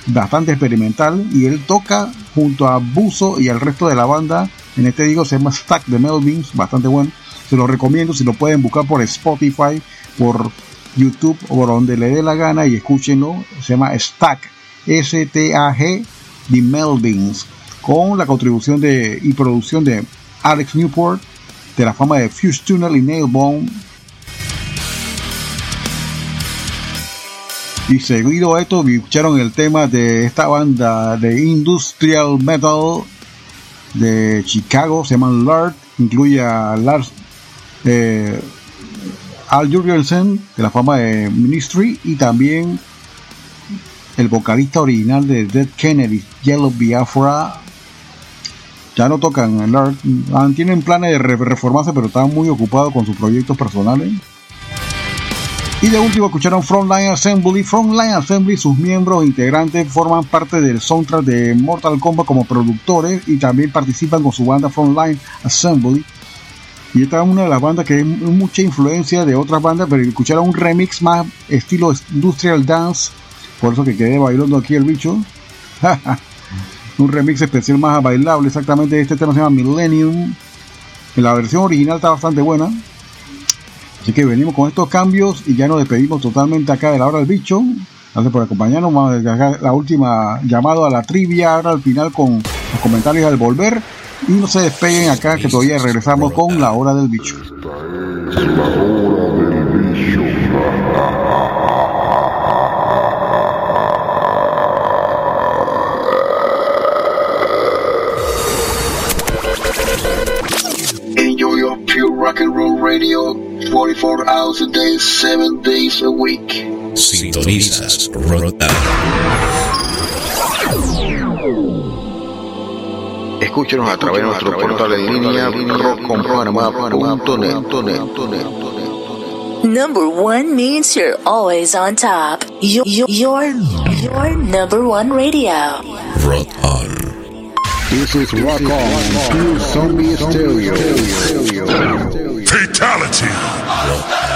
Speaker 1: bastante experimental, y él toca junto a Buzo y al resto de la banda, en este disco se llama Stack de Melvins, bastante bueno, se lo recomiendo si lo pueden buscar por Spotify, por YouTube o por donde le dé la gana y escúchenlo, se llama Stack, S-T-A-G, de Melvins, con la contribución de, y producción de Alex Newport, de la fama de Fuse Tunnel y Nailbone, Y seguido a esto, escucharon el tema de esta banda de industrial metal de Chicago, se llama Lard, incluye a Lars eh, Al Jurgensen de la fama de Ministry y también el vocalista original de Dead Kennedy, Yellow Biafra. Ya no tocan Lard, ah, tienen planes de reformarse, pero están muy ocupados con sus proyectos personales. Y de último escucharon Frontline Assembly. Frontline Assembly, sus miembros e integrantes forman parte del soundtrack de Mortal Kombat como productores y también participan con su banda Frontline Assembly. Y esta es una de las bandas que es mucha influencia de otras bandas, pero escucharon un remix más estilo industrial dance. Por eso que quedé bailando aquí el bicho. <laughs> un remix especial más bailable, exactamente. Este tema se llama Millennium. La versión original está bastante buena. Así que venimos con estos cambios y ya nos despedimos totalmente acá de la hora del bicho. Gracias por acompañarnos. Vamos a dejar la última llamada a la trivia ahora al final con los comentarios al volver. Y no se despeguen acá que todavía regresamos con la hora del bicho.
Speaker 6: Enjoy your pure rock and roll radio 44 hours a day, 7 days a week.
Speaker 9: Sintonizas Rotan.
Speaker 7: Escúchenos a través de nuestro portal en línea rockconpanamá.net.
Speaker 5: Number one means you're always on top. Your, your, your, your number one radio.
Speaker 9: Rock on.
Speaker 1: This is Rock On, Pure Zombie Stereo.
Speaker 15: Fatality.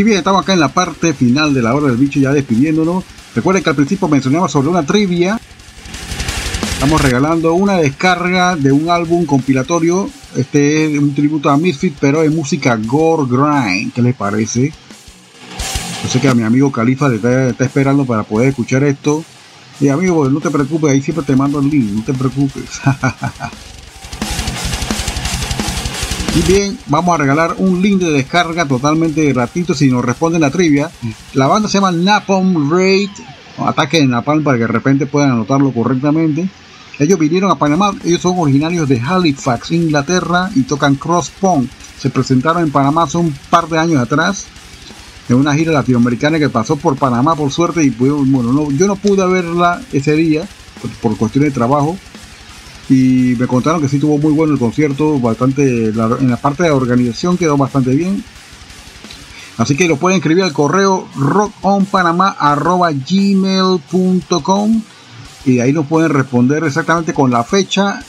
Speaker 1: Y bien, estamos acá en la parte final de la hora del bicho, ya despidiéndonos. Recuerden que al principio mencionamos sobre una trivia. Estamos regalando una descarga de un álbum compilatorio. Este es un tributo a Misfit, pero es música gore grind. ¿Qué les parece? Yo sé que a mi amigo Califa le está, está esperando para poder escuchar esto. Y amigo, no te preocupes, ahí siempre te mando el link, no te preocupes. <laughs> Y bien, vamos a regalar un link de descarga totalmente gratuito si nos responden la trivia. La banda se llama Napalm Raid, ataque de Napalm para que de repente puedan anotarlo correctamente. Ellos vinieron a Panamá, ellos son originarios de Halifax, Inglaterra y tocan cross punk. Se presentaron en Panamá hace un par de años atrás. en una gira latinoamericana que pasó por Panamá por suerte y bueno, no, yo no pude verla ese día por, por cuestiones de trabajo y me contaron que sí tuvo muy bueno el concierto, bastante la- en la parte de organización quedó bastante bien. Así que lo pueden escribir al correo rockonpanamá@gmail.com y ahí nos pueden responder exactamente con la fecha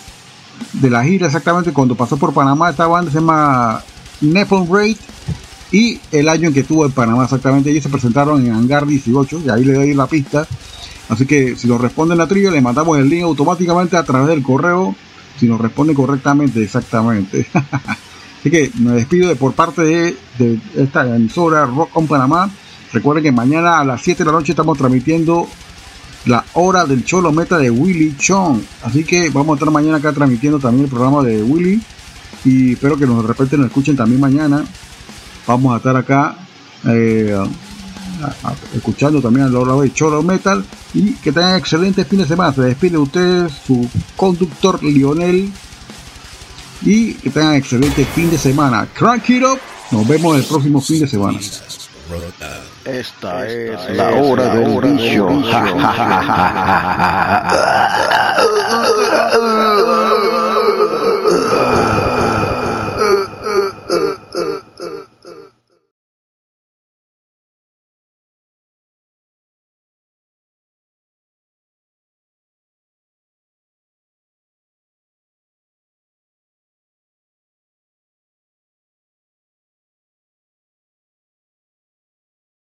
Speaker 1: de la gira, exactamente cuando pasó por Panamá esta banda se llama Nepal Raid y el año en que estuvo en Panamá exactamente. Ellos se presentaron en Hangar 18 y ahí le doy la pista. Así que si nos responden la trivia, le mandamos el link automáticamente a través del correo. Si nos responde correctamente, exactamente. <laughs> Así que me despido de por parte de, esta emisora Rock on Panamá. Recuerden que mañana a las 7 de la noche estamos transmitiendo la hora del Cholo Meta de Willy Chong. Así que vamos a estar mañana acá transmitiendo también el programa de Willy. Y espero que nos de repente nos escuchen también mañana. Vamos a estar acá eh, a- a- escuchando también a la hora de Cholo Metal. Y que tengan excelente fin de semana. Se despide de ustedes su conductor Lionel. Y que tengan excelente fin de semana. Crank it up. Nos vemos el próximo fin de semana.
Speaker 7: Esta es
Speaker 1: la hora del bicho.
Speaker 7: bicho. <laughs> <laughs>